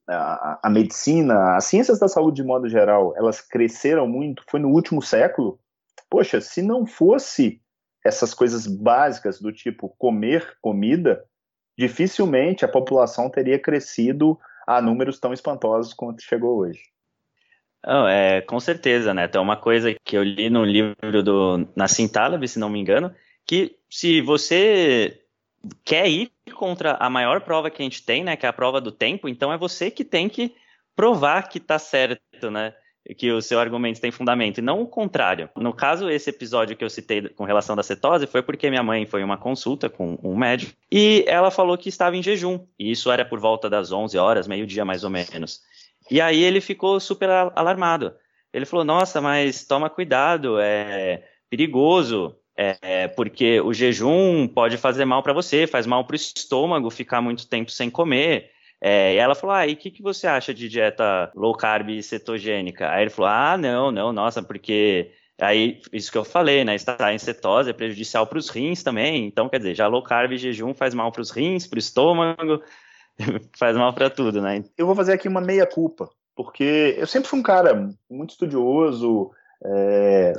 a, a, medicina, as ciências da saúde de modo geral, elas cresceram muito, foi no último século. Poxa, se não fosse essas coisas básicas do tipo comer comida, dificilmente a população teria crescido a números tão espantosos quanto chegou hoje. Oh, é, com certeza, né? Então, uma coisa que eu li no livro do Nassim Taleb, se não me engano, que se você quer ir contra a maior prova que a gente tem, né, que é a prova do tempo, então é você que tem que provar que está certo, né? Que o seu argumento tem fundamento, e não o contrário. No caso, esse episódio que eu citei com relação da cetose foi porque minha mãe foi uma consulta com um médico e ela falou que estava em jejum. E isso era por volta das 11 horas, meio-dia mais ou menos. E aí ele ficou super alarmado. Ele falou: Nossa, mas toma cuidado, é perigoso. É, porque o jejum pode fazer mal para você, faz mal para o estômago ficar muito tempo sem comer. É, e ela falou: Ah, e o que, que você acha de dieta low carb e cetogênica? Aí ele falou: Ah, não, não, nossa, porque. Aí, isso que eu falei, né? Estar em cetose é prejudicial para os rins também. Então, quer dizer, já low carb e jejum faz mal para os rins, para o estômago, [laughs] faz mal para tudo, né? Eu vou fazer aqui uma meia-culpa, porque eu sempre fui um cara muito estudioso, é,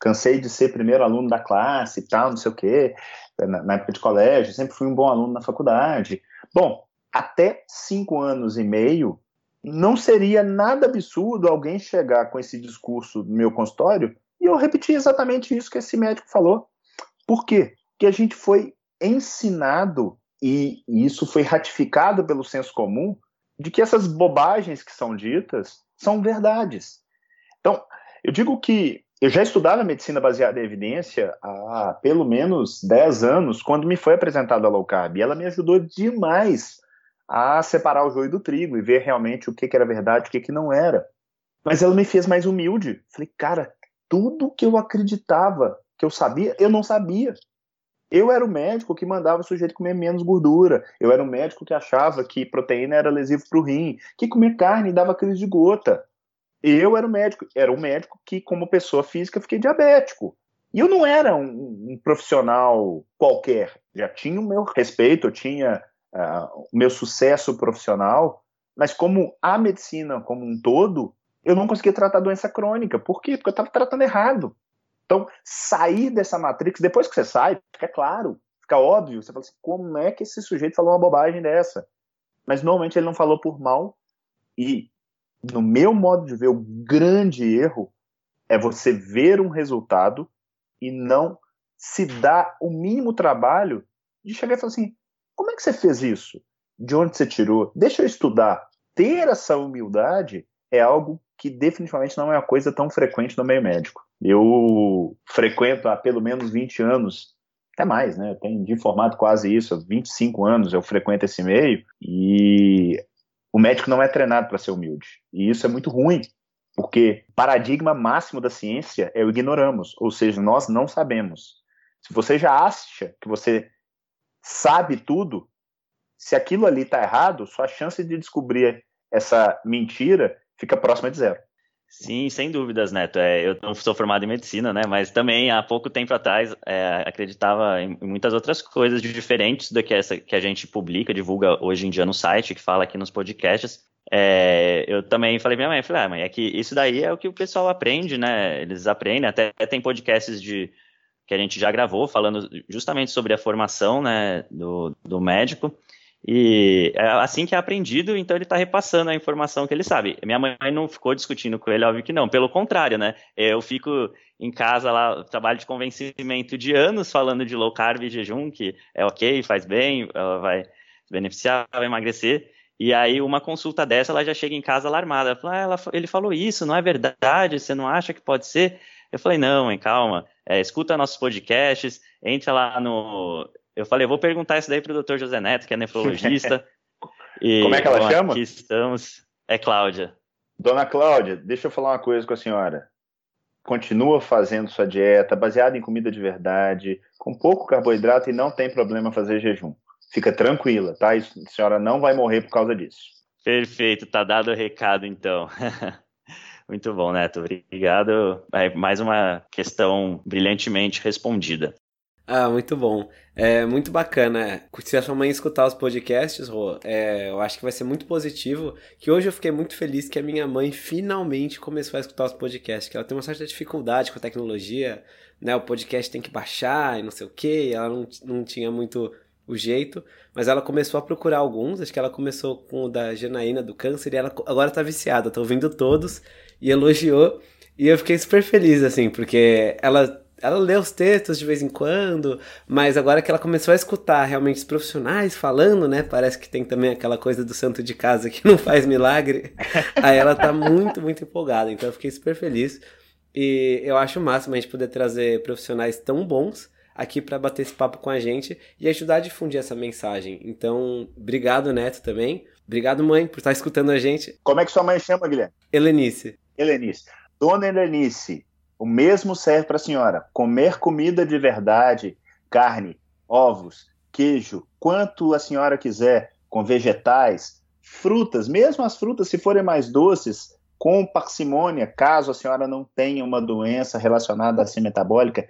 cansei de ser primeiro aluno da classe e tal, não sei o quê, na, na época de colégio, sempre fui um bom aluno na faculdade. Bom, até cinco anos e meio, não seria nada absurdo alguém chegar com esse discurso no meu consultório e eu repetir exatamente isso que esse médico falou. Por quê? Porque a gente foi ensinado, e isso foi ratificado pelo senso comum, de que essas bobagens que são ditas são verdades. Então, eu digo que eu já estudava medicina baseada em evidência há pelo menos 10 anos, quando me foi apresentada a low carb, e ela me ajudou demais a separar o joio do trigo e ver realmente o que, que era verdade o que, que não era. Mas ela me fez mais humilde. Falei, cara, tudo que eu acreditava que eu sabia, eu não sabia. Eu era o médico que mandava o sujeito comer menos gordura. Eu era o médico que achava que proteína era lesivo para o rim, que comer carne dava crise de gota. Eu era o médico, era o médico que, como pessoa física, fiquei diabético. E eu não era um, um profissional qualquer. Já tinha o meu respeito, eu tinha uh, o meu sucesso profissional, mas como a medicina como um todo, eu não conseguia tratar doença crônica. Por quê? Porque eu estava tratando errado. Então, sair dessa matrix, depois que você sai, fica claro, fica óbvio, você fala assim, como é que esse sujeito falou uma bobagem dessa? Mas normalmente ele não falou por mal, e no meu modo de ver, o grande erro é você ver um resultado e não se dar o mínimo trabalho de chegar e falar assim: como é que você fez isso? De onde você tirou? Deixa eu estudar. Ter essa humildade é algo que definitivamente não é uma coisa tão frequente no meio médico. Eu frequento há pelo menos 20 anos, até mais, né? Tenho de formato quase isso, há 25 anos eu frequento esse meio e o médico não é treinado para ser humilde. E isso é muito ruim, porque o paradigma máximo da ciência é o ignoramos, ou seja, nós não sabemos. Se você já acha que você sabe tudo, se aquilo ali está errado, sua chance de descobrir essa mentira fica próxima de zero. Sim, sem dúvidas, Neto. É, eu não sou formado em medicina, né? Mas também há pouco tempo atrás é, acreditava em muitas outras coisas diferentes do que essa que a gente publica, divulga hoje em dia no site, que fala aqui nos podcasts. É, eu também falei minha mãe, falei, ah, mãe, é que isso daí é o que o pessoal aprende, né? Eles aprendem, até tem podcasts de que a gente já gravou, falando justamente sobre a formação né, do, do médico. E é assim que é aprendido, então ele está repassando a informação que ele sabe. Minha mãe não ficou discutindo com ele, óbvio que não. Pelo contrário, né? Eu fico em casa lá, trabalho de convencimento de anos falando de low carb e jejum, que é ok, faz bem, vai beneficiar, vai emagrecer. E aí, uma consulta dessa, ela já chega em casa alarmada. Ela fala, ah, ela, ele falou isso, não é verdade? Você não acha que pode ser? Eu falei, não, hein, calma é, escuta nossos podcasts, entra lá no. Eu falei, vou perguntar isso daí para o Dr. José Neto, que é nefrologista. [laughs] e, Como é que ela bom, chama? Aqui estamos. É Cláudia. Dona Cláudia, deixa eu falar uma coisa com a senhora. Continua fazendo sua dieta baseada em comida de verdade, com pouco carboidrato e não tem problema fazer jejum. Fica tranquila, tá? a senhora não vai morrer por causa disso. Perfeito, tá dado o recado então. [laughs] Muito bom, Neto. Obrigado. É mais uma questão brilhantemente respondida. Ah, muito bom. É muito bacana. Se a sua mãe escutar os podcasts, Rô, é, eu acho que vai ser muito positivo. Que hoje eu fiquei muito feliz que a minha mãe finalmente começou a escutar os podcasts. Que ela tem uma certa dificuldade com a tecnologia, né? O podcast tem que baixar e não sei o que. Ela não, não tinha muito o jeito, mas ela começou a procurar alguns. Acho que ela começou com o da Janaína do câncer e ela agora tá viciada. Tô ouvindo todos e elogiou. E eu fiquei super feliz, assim, porque ela, ela lê os textos de vez em quando, mas agora que ela começou a escutar realmente os profissionais falando, né? Parece que tem também aquela coisa do santo de casa que [laughs] não faz milagre. Aí ela tá muito, muito empolgada. Então eu fiquei super feliz. E eu acho o máximo a gente poder trazer profissionais tão bons aqui para bater esse papo com a gente e ajudar a difundir essa mensagem. Então, obrigado, Neto, também. Obrigado, mãe, por estar escutando a gente. Como é que sua mãe chama, Guilherme? Helenice. Helenice. Dona Helenice, o mesmo serve para a senhora. Comer comida de verdade, carne, ovos, queijo, quanto a senhora quiser, com vegetais, frutas, mesmo as frutas, se forem mais doces, com parcimônia, caso a senhora não tenha uma doença relacionada à metabólica,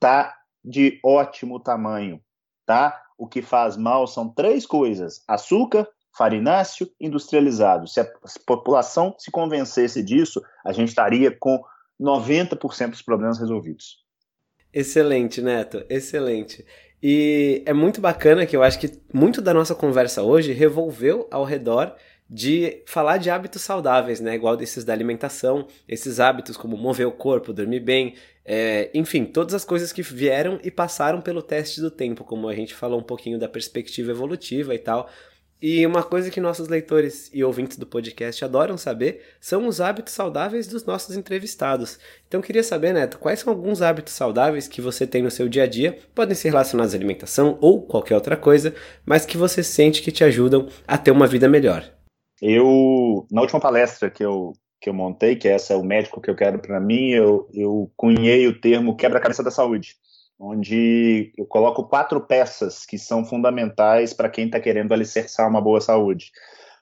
tá de ótimo tamanho, tá? O que faz mal são três coisas: açúcar, farináceo, industrializado. Se a população se convencesse disso, a gente estaria com 90% dos problemas resolvidos. Excelente, Neto, excelente. E é muito bacana que eu acho que muito da nossa conversa hoje revolveu ao redor de falar de hábitos saudáveis, né? Igual desses da alimentação, esses hábitos como mover o corpo, dormir bem, é, enfim, todas as coisas que vieram e passaram pelo teste do tempo, como a gente falou um pouquinho da perspectiva evolutiva e tal. E uma coisa que nossos leitores e ouvintes do podcast adoram saber são os hábitos saudáveis dos nossos entrevistados. Então queria saber, Neto, quais são alguns hábitos saudáveis que você tem no seu dia a dia, podem ser relacionados à alimentação ou qualquer outra coisa, mas que você sente que te ajudam a ter uma vida melhor. Eu, na última palestra que eu, que eu montei, que essa é o médico que eu quero para mim, eu, eu cunhei o termo quebra-cabeça da saúde onde eu coloco quatro peças que são fundamentais para quem está querendo alicerçar uma boa saúde.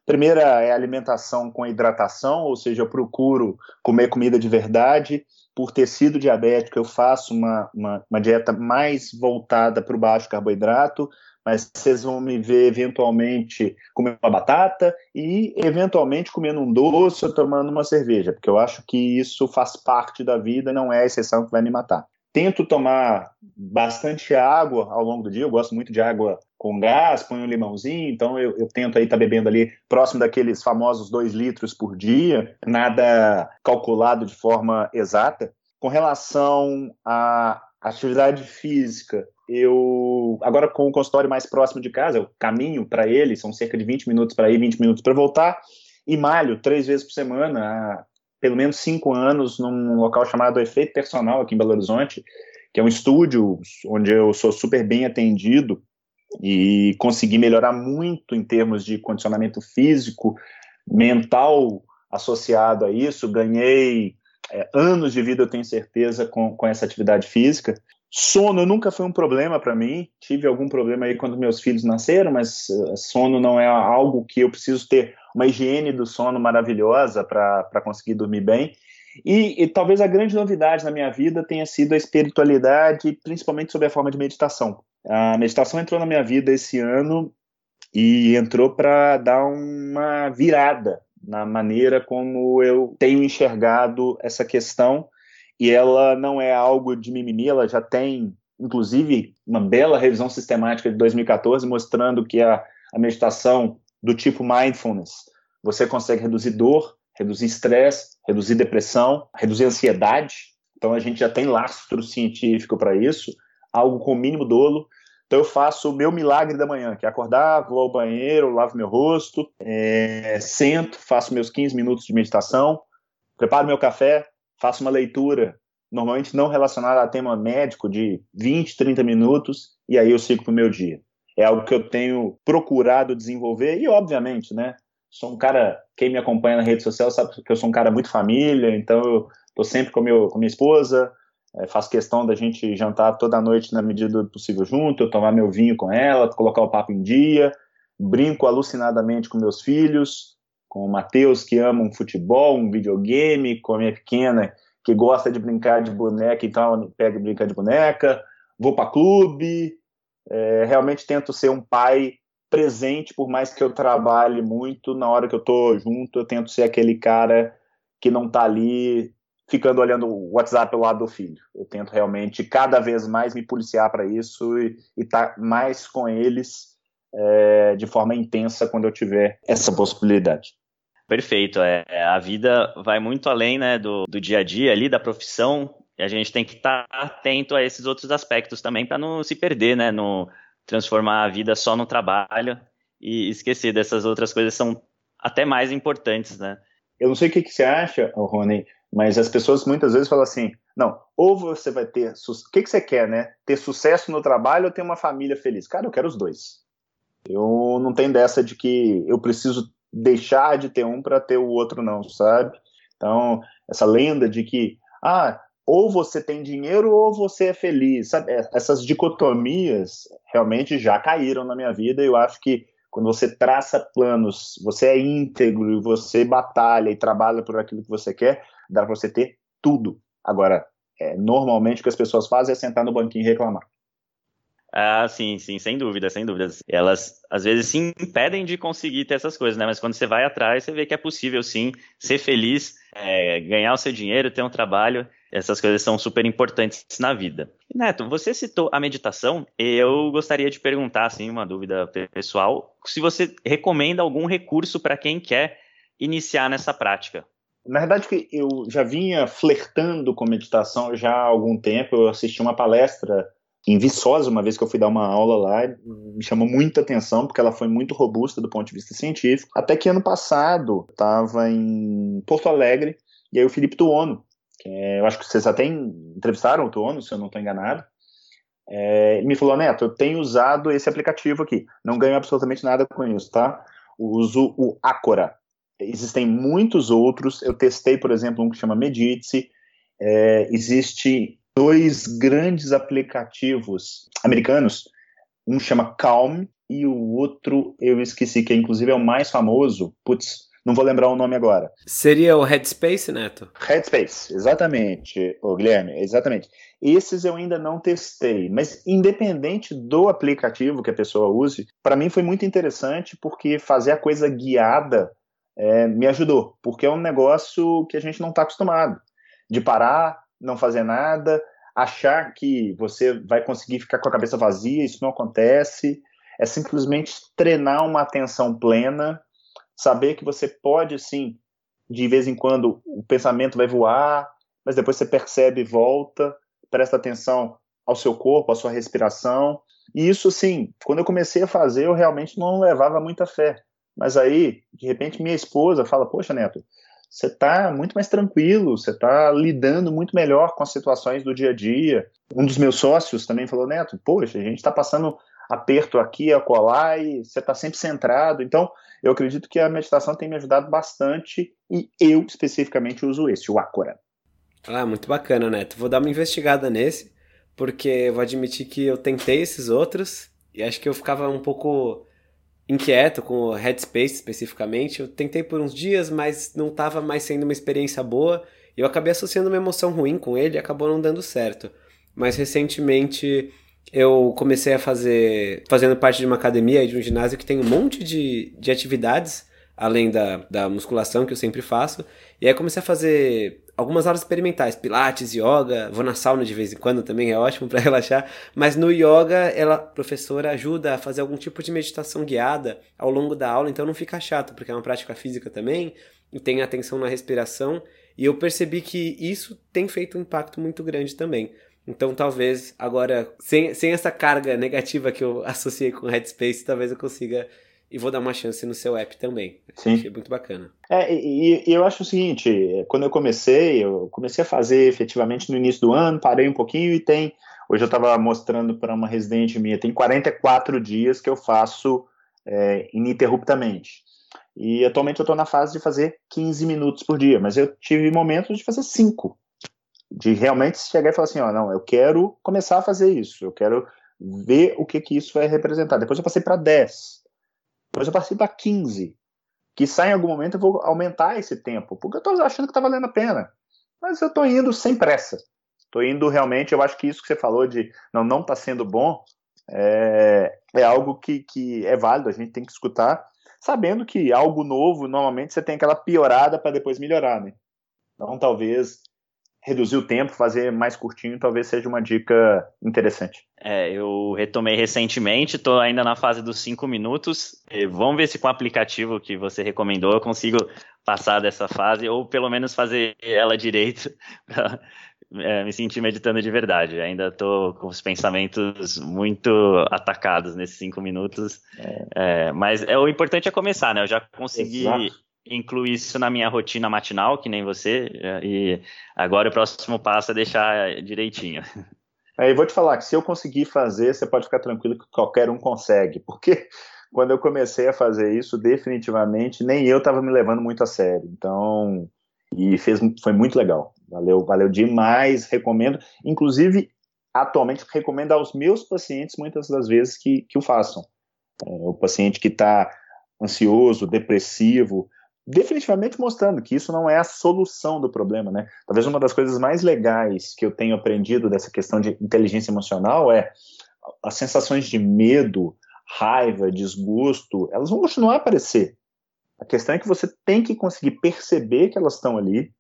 Primeira é alimentação com hidratação, ou seja, eu procuro comer comida de verdade. Por ter sido diabético, eu faço uma, uma, uma dieta mais voltada para o baixo carboidrato, mas vocês vão me ver eventualmente comendo uma batata e eventualmente comendo um doce ou tomando uma cerveja, porque eu acho que isso faz parte da vida, não é a exceção que vai me matar. Tento tomar bastante água ao longo do dia. Eu gosto muito de água com gás, ponho um limãozinho, então eu, eu tento aí estar tá bebendo ali próximo daqueles famosos 2 litros por dia, nada calculado de forma exata. Com relação à atividade física, eu agora com o consultório mais próximo de casa, eu caminho para ele, são cerca de 20 minutos para ir, 20 minutos para voltar, e malho três vezes por semana pelo menos cinco anos num local chamado Efeito Personal, aqui em Belo Horizonte, que é um estúdio onde eu sou super bem atendido e consegui melhorar muito em termos de condicionamento físico, mental associado a isso. Ganhei é, anos de vida, eu tenho certeza, com, com essa atividade física. Sono nunca foi um problema para mim. Tive algum problema aí quando meus filhos nasceram, mas uh, sono não é algo que eu preciso ter uma higiene do sono maravilhosa para conseguir dormir bem. E, e, talvez a grande novidade na minha vida tenha sido a espiritualidade, principalmente sob a forma de meditação. A meditação entrou na minha vida esse ano e entrou para dar uma virada na maneira como eu tenho enxergado essa questão. E ela não é algo de mimimi, ela já tem, inclusive, uma bela revisão sistemática de 2014 mostrando que a, a meditação do tipo mindfulness. Você consegue reduzir dor, reduzir estresse, reduzir depressão, reduzir ansiedade. Então a gente já tem lastro científico para isso, algo com mínimo dolo. Então eu faço o meu milagre da manhã, que é acordar, vou ao banheiro, lavo meu rosto, é, sento, faço meus 15 minutos de meditação, preparo meu café, faço uma leitura, normalmente não relacionada a tema médico, de 20, 30 minutos, e aí eu sigo para o meu dia. É algo que eu tenho procurado desenvolver e, obviamente, né, sou um cara, quem me acompanha na rede social sabe que eu sou um cara muito família, então eu tô sempre com, meu, com minha esposa, é, faço questão da gente jantar toda noite na medida do possível junto, eu tomar meu vinho com ela, colocar o papo em dia, brinco alucinadamente com meus filhos, com o Matheus que ama um futebol, um videogame, com a minha pequena que gosta de brincar de boneca, então pega e brinca de boneca, vou para clube, é, realmente tento ser um pai presente, por mais que eu trabalhe muito, na hora que eu estou junto, eu tento ser aquele cara que não está ali ficando olhando o WhatsApp pelo lado do filho. Eu tento realmente cada vez mais me policiar para isso e estar tá mais com eles é, de forma intensa quando eu tiver essa possibilidade. Perfeito. É, a vida vai muito além né, do, do dia a dia ali, da profissão. E a gente tem que estar tá atento a esses outros aspectos também para não se perder, né? No transformar a vida só no trabalho e esquecer dessas outras coisas são até mais importantes, né? Eu não sei o que, que você acha, Rony, mas as pessoas muitas vezes falam assim: não, ou você vai ter. O que, que você quer, né? Ter sucesso no trabalho ou ter uma família feliz? Cara, eu quero os dois. Eu não tenho dessa de que eu preciso deixar de ter um para ter o outro, não, sabe? Então, essa lenda de que, ah, ou você tem dinheiro ou você é feliz. Sabe? É, essas dicotomias realmente já caíram na minha vida e eu acho que quando você traça planos, você é íntegro, você batalha e trabalha por aquilo que você quer, dá para você ter tudo. Agora, é, normalmente o que as pessoas fazem é sentar no banquinho e reclamar. Ah, sim, sim, sem dúvida, sem dúvidas. Elas às vezes se impedem de conseguir ter essas coisas, né? Mas quando você vai atrás, você vê que é possível sim ser feliz, é, ganhar o seu dinheiro, ter um trabalho. Essas coisas são super importantes na vida. Neto, você citou a meditação. Eu gostaria de perguntar, assim, uma dúvida pessoal, se você recomenda algum recurso para quem quer iniciar nessa prática. Na verdade, eu já vinha flertando com meditação já há algum tempo. Eu assisti uma palestra em Viçosa, uma vez que eu fui dar uma aula lá, me chamou muita atenção, porque ela foi muito robusta do ponto de vista científico. Até que ano passado, estava em Porto Alegre, e aí o Felipe Tuono, que é, eu acho que vocês até entrevistaram o Tuono, se eu não estou enganado, é, me falou, Neto, eu tenho usado esse aplicativo aqui, não ganho absolutamente nada com isso, tá? uso o Acora. Existem muitos outros, eu testei, por exemplo, um que chama Medite, é, existe dois grandes aplicativos americanos. Um chama Calm e o outro eu esqueci, que inclusive é o mais famoso. Putz, não vou lembrar o nome agora. Seria o Headspace, Neto? Headspace, exatamente, o Guilherme, exatamente. Esses eu ainda não testei, mas independente do aplicativo que a pessoa use, para mim foi muito interessante porque fazer a coisa guiada é, me ajudou, porque é um negócio que a gente não está acostumado de parar, não fazer nada, achar que você vai conseguir ficar com a cabeça vazia, isso não acontece. É simplesmente treinar uma atenção plena, saber que você pode, sim, de vez em quando o pensamento vai voar, mas depois você percebe e volta, presta atenção ao seu corpo, à sua respiração. E isso, sim, quando eu comecei a fazer, eu realmente não levava muita fé. Mas aí, de repente, minha esposa fala: Poxa, Neto, você está muito mais tranquilo, você está lidando muito melhor com as situações do dia a dia. Um dos meus sócios também falou, Neto, poxa, a gente está passando aperto aqui, acolá, e você está sempre centrado. Então, eu acredito que a meditação tem me ajudado bastante e eu especificamente uso esse, o Acora. Ah, muito bacana, Neto. Vou dar uma investigada nesse, porque vou admitir que eu tentei esses outros e acho que eu ficava um pouco inquieto com o Headspace especificamente. Eu tentei por uns dias, mas não estava mais sendo uma experiência boa. E eu acabei associando uma emoção ruim com ele e acabou não dando certo. Mas recentemente eu comecei a fazer, fazendo parte de uma academia, de um ginásio que tem um monte de, de atividades, além da, da musculação que eu sempre faço. E aí comecei a fazer algumas aulas experimentais, pilates, yoga, vou na sauna de vez em quando também, é ótimo [laughs] para relaxar, mas no yoga ela, professora ajuda a fazer algum tipo de meditação guiada ao longo da aula, então não fica chato, porque é uma prática física também, e tem atenção na respiração, e eu percebi que isso tem feito um impacto muito grande também. Então talvez agora, sem, sem essa carga negativa que eu [laughs] associei com o Headspace, talvez eu consiga e vou dar uma chance no seu app também. Sim. Achei muito bacana. É, e, e, eu acho o seguinte, quando eu comecei, eu comecei a fazer efetivamente no início do ano, parei um pouquinho e tem, hoje eu estava mostrando para uma residente minha, tem 44 dias que eu faço é, ininterruptamente. E atualmente eu estou na fase de fazer 15 minutos por dia, mas eu tive momentos de fazer 5. De realmente chegar e falar assim, ó, não, eu quero começar a fazer isso, eu quero ver o que que isso vai representar. Depois eu passei para 10 depois eu passei para 15. Que sai em algum momento eu vou aumentar esse tempo, porque eu estou achando que está valendo a pena. Mas eu estou indo sem pressa. Estou indo realmente, eu acho que isso que você falou de não não está sendo bom é, é algo que, que é válido, a gente tem que escutar, sabendo que algo novo, normalmente você tem aquela piorada para depois melhorar, né? Então talvez reduzir o tempo, fazer mais curtinho, talvez seja uma dica interessante. É, eu retomei recentemente, estou ainda na fase dos 5 minutos. Vamos ver se com o aplicativo que você recomendou eu consigo passar dessa fase, ou pelo menos fazer ela direito, [laughs] para é, me sentir meditando de verdade. Ainda estou com os pensamentos muito atacados nesses 5 minutos. É. É, mas é, o importante é começar, né? Eu já consegui. Exato incluir isso na minha rotina matinal, que nem você, e agora o próximo passo é deixar direitinho. Aí vou te falar que se eu conseguir fazer, você pode ficar tranquilo que qualquer um consegue, porque [laughs] quando eu comecei a fazer isso, definitivamente nem eu estava me levando muito a sério. Então, e fez, foi muito legal. Valeu, valeu demais, recomendo. Inclusive, atualmente recomendo aos meus pacientes muitas das vezes que, que o façam. É, o paciente que está ansioso, depressivo, definitivamente mostrando que isso não é a solução do problema, né? Talvez uma das coisas mais legais que eu tenho aprendido dessa questão de inteligência emocional é as sensações de medo, raiva, desgosto, elas vão continuar a aparecer. A questão é que você tem que conseguir perceber que elas estão ali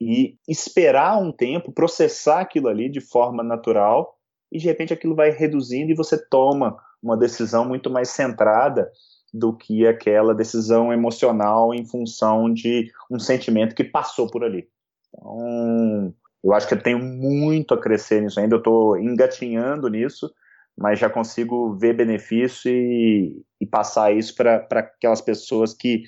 e esperar um tempo, processar aquilo ali de forma natural e de repente aquilo vai reduzindo e você toma uma decisão muito mais centrada do que aquela decisão emocional em função de um sentimento que passou por ali. Então, eu acho que eu tenho muito a crescer nisso ainda, eu estou engatinhando nisso, mas já consigo ver benefício e, e passar isso para aquelas pessoas que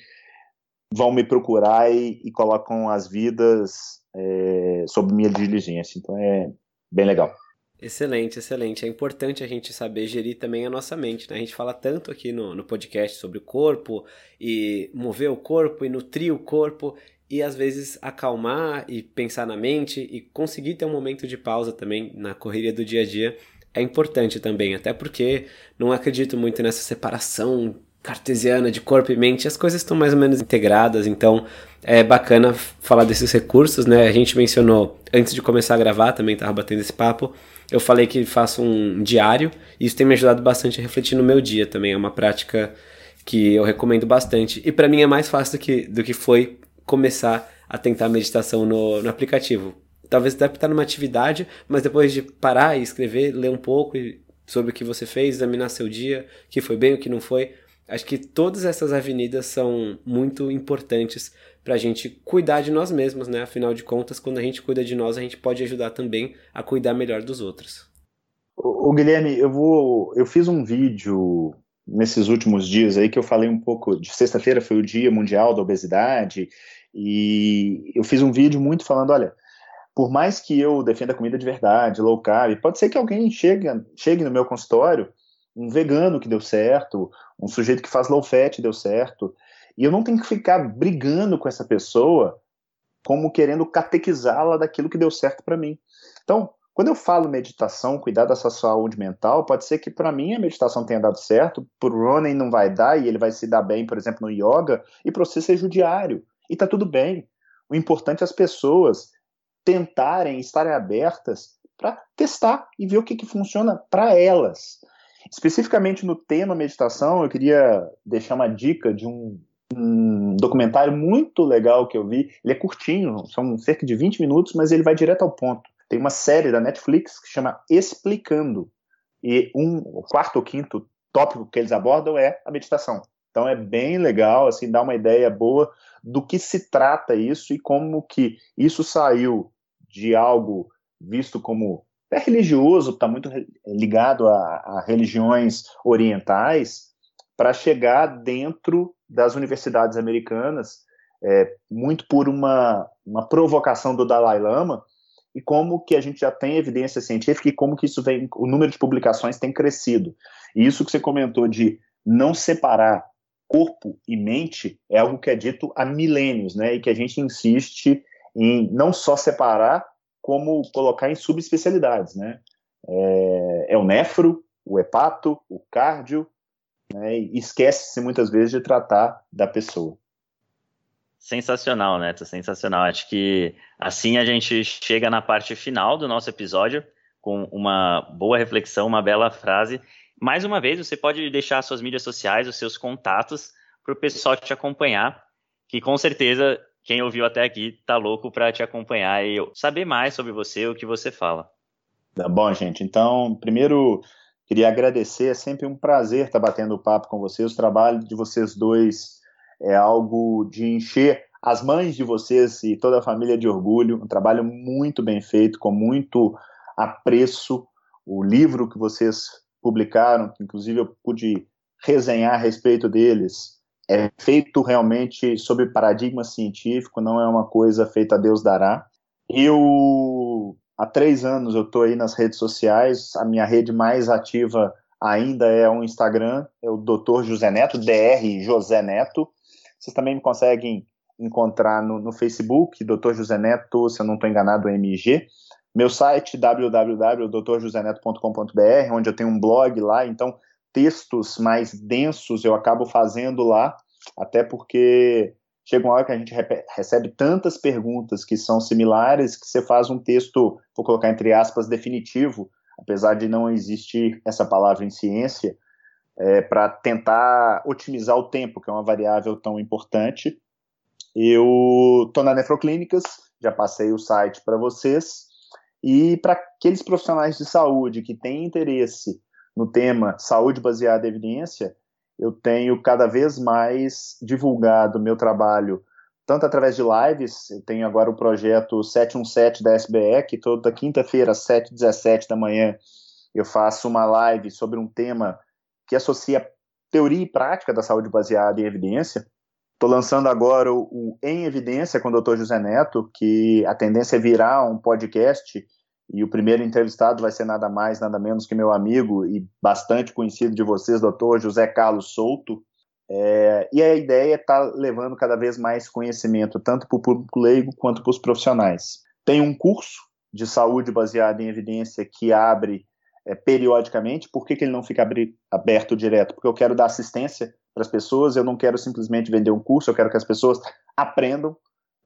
vão me procurar e, e colocam as vidas é, sob minha diligência. Então é bem legal. Excelente, excelente. É importante a gente saber gerir também a nossa mente. Né? A gente fala tanto aqui no, no podcast sobre o corpo e mover o corpo e nutrir o corpo e às vezes acalmar e pensar na mente e conseguir ter um momento de pausa também na correria do dia a dia é importante também, até porque não acredito muito nessa separação cartesiana de corpo e mente, as coisas estão mais ou menos integradas, então é bacana falar desses recursos, né? A gente mencionou antes de começar a gravar, também estava batendo esse papo, eu falei que faço um diário, e isso tem me ajudado bastante a refletir no meu dia também, é uma prática que eu recomendo bastante, e para mim é mais fácil do que, do que foi começar a tentar meditação no, no aplicativo. Talvez deve estar numa atividade, mas depois de parar e escrever, ler um pouco sobre o que você fez, examinar seu dia, o que foi bem, o que não foi, Acho que todas essas avenidas são muito importantes para a gente cuidar de nós mesmos, né? Afinal de contas, quando a gente cuida de nós, a gente pode ajudar também a cuidar melhor dos outros. O, Guilherme, eu vou, eu fiz um vídeo nesses últimos dias aí que eu falei um pouco de sexta-feira foi o Dia Mundial da Obesidade e eu fiz um vídeo muito falando, olha, por mais que eu defenda comida de verdade, low carb, pode ser que alguém chegue, chegue no meu consultório um vegano que deu certo, um sujeito que faz low fat deu certo, e eu não tenho que ficar brigando com essa pessoa como querendo catequizá-la daquilo que deu certo para mim. Então, quando eu falo meditação, cuidar da sua saúde mental, pode ser que para mim a meditação tenha dado certo, para o Ronan não vai dar e ele vai se dar bem, por exemplo, no yoga, e para você seja o diário. E tá tudo bem. O importante é as pessoas tentarem, estarem abertas para testar e ver o que, que funciona para elas. Especificamente no tema meditação, eu queria deixar uma dica de um, um, documentário muito legal que eu vi. Ele é curtinho, são cerca de 20 minutos, mas ele vai direto ao ponto. Tem uma série da Netflix que chama Explicando. E um, o quarto ou quinto tópico que eles abordam é a meditação. Então é bem legal, assim, dá uma ideia boa do que se trata isso e como que isso saiu de algo visto como é religioso, está muito ligado a, a religiões orientais, para chegar dentro das universidades americanas, é, muito por uma, uma provocação do Dalai Lama, e como que a gente já tem evidência científica e como que isso vem, o número de publicações tem crescido. E isso que você comentou de não separar corpo e mente é algo que é dito há milênios, né? E que a gente insiste em não só separar, como colocar em subespecialidades, né? É, é o nefro, o hepato, o cardio, né? E esquece-se muitas vezes de tratar da pessoa. Sensacional, Neto, sensacional. Acho que assim a gente chega na parte final do nosso episódio com uma boa reflexão, uma bela frase. Mais uma vez, você pode deixar suas mídias sociais, os seus contatos, para o pessoal te acompanhar, que com certeza quem ouviu até aqui tá louco para te acompanhar e saber mais sobre você, o que você fala. Tá bom, gente. Então, primeiro, queria agradecer. É sempre um prazer estar batendo papo com vocês. O trabalho de vocês dois é algo de encher as mães de vocês e toda a família de orgulho. Um trabalho muito bem feito, com muito apreço. O livro que vocês publicaram, que inclusive eu pude resenhar a respeito deles, é feito realmente sob paradigma científico, não é uma coisa feita a Deus dará. Eu, há três anos, eu estou aí nas redes sociais, a minha rede mais ativa ainda é o Instagram, é o Dr. José Neto, DR José Neto. Vocês também me conseguem encontrar no, no Facebook, Dr. José Neto, se eu não estou enganado, MG. Meu site, www.drjoseneto.com.br, onde eu tenho um blog lá, então textos mais densos eu acabo fazendo lá, até porque chega uma hora que a gente recebe tantas perguntas que são similares que você faz um texto, vou colocar entre aspas, definitivo, apesar de não existir essa palavra em ciência, é, para tentar otimizar o tempo, que é uma variável tão importante. Eu estou na Nefroclínicas, já passei o site para vocês, e para aqueles profissionais de saúde que têm interesse no tema saúde baseada em evidência, eu tenho cada vez mais divulgado meu trabalho, tanto através de lives, eu tenho agora o projeto 717 da SBE, que toda quinta-feira, às 7h17 da manhã, eu faço uma live sobre um tema que associa teoria e prática da saúde baseada em evidência. Estou lançando agora o, o, Em Evidência com o Dr. José Neto, que a tendência é virar um podcast, e o primeiro entrevistado vai ser nada mais, nada menos que meu amigo e bastante conhecido de vocês, Dr. José Carlos Souto. É, e a ideia é estar tá levando cada vez mais conhecimento, tanto para o público leigo quanto para os profissionais. Tem um curso de saúde baseado em evidência que abre é, periodicamente. Por que, que ele não fica abri, aberto direto? Porque eu quero dar assistência para as pessoas, eu não quero simplesmente vender um curso, eu quero que as pessoas aprendam,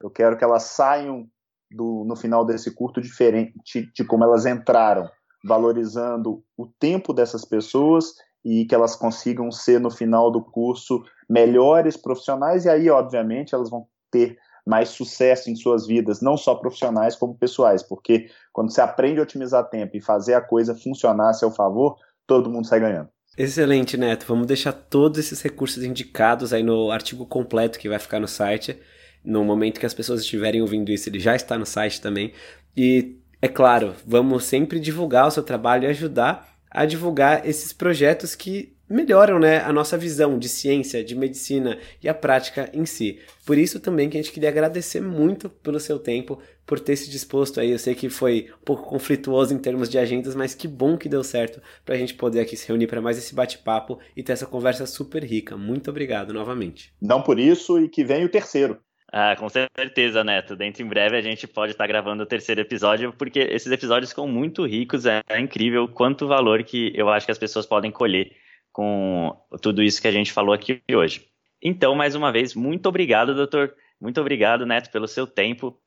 eu quero que elas saiam do, no final desse curso diferente de como elas entraram, valorizando o tempo dessas pessoas e que elas consigam ser no final do curso melhores profissionais e aí obviamente elas vão ter mais sucesso em suas vidas, não só profissionais como pessoais, porque quando você aprende a otimizar tempo e fazer a coisa funcionar a seu favor, todo mundo sai ganhando. Excelente, Neto. Vamos deixar todos esses recursos indicados aí no artigo completo que vai ficar no site. No momento que as pessoas estiverem ouvindo isso, ele já está no site também. E, é claro, vamos sempre divulgar o seu trabalho e ajudar a divulgar esses projetos que melhoram né, a nossa visão de ciência, de medicina e a prática em si. Por isso também que a gente queria agradecer muito pelo seu tempo, por ter se disposto aí. Eu sei que foi um pouco conflituoso em termos de agendas, mas que bom que deu certo para a gente poder aqui se reunir para mais esse bate-papo e ter essa conversa super rica. Muito obrigado novamente. Não por isso e que vem o terceiro. Ah, com certeza, Neto. Dentro em breve a gente pode estar gravando o terceiro episódio, porque esses episódios ficam muito ricos. É, incrível quanto valor que eu acho que as pessoas podem colher com tudo isso que a gente falou aqui hoje. Então, mais uma vez, muito obrigado, doutor. Muito obrigado, Neto, pelo seu tempo.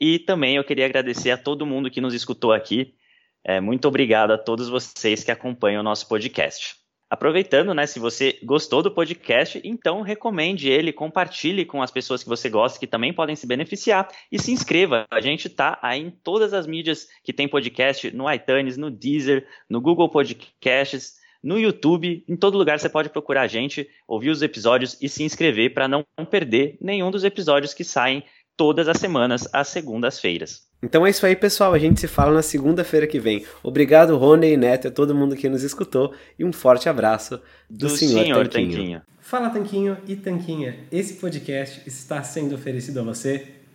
E também eu queria agradecer a todo mundo que nos escutou aqui. É, muito obrigado a todos vocês que acompanham o nosso podcast. Aproveitando, né, se você gostou do podcast, então recomende ele, compartilhe com as pessoas que você gosta, que também podem se beneficiar, e se inscreva. A gente está aí em todas as mídias que tem podcast, no iTunes, no Deezer, no Google Podcasts, no YouTube, em todo lugar você pode procurar a gente, ouvir os episódios e se inscrever para não perder nenhum dos episódios que saem todas as semanas, às segundas-feiras. Então é isso aí, pessoal. A gente se fala na segunda-feira que vem. Obrigado, Rony e Neto, a todo mundo que nos escutou e um forte abraço do, do senhor, senhor Tanquinho. Tanquinho. Fala, Tanquinho e Tanquinha. Esse podcast está sendo oferecido a você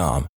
com.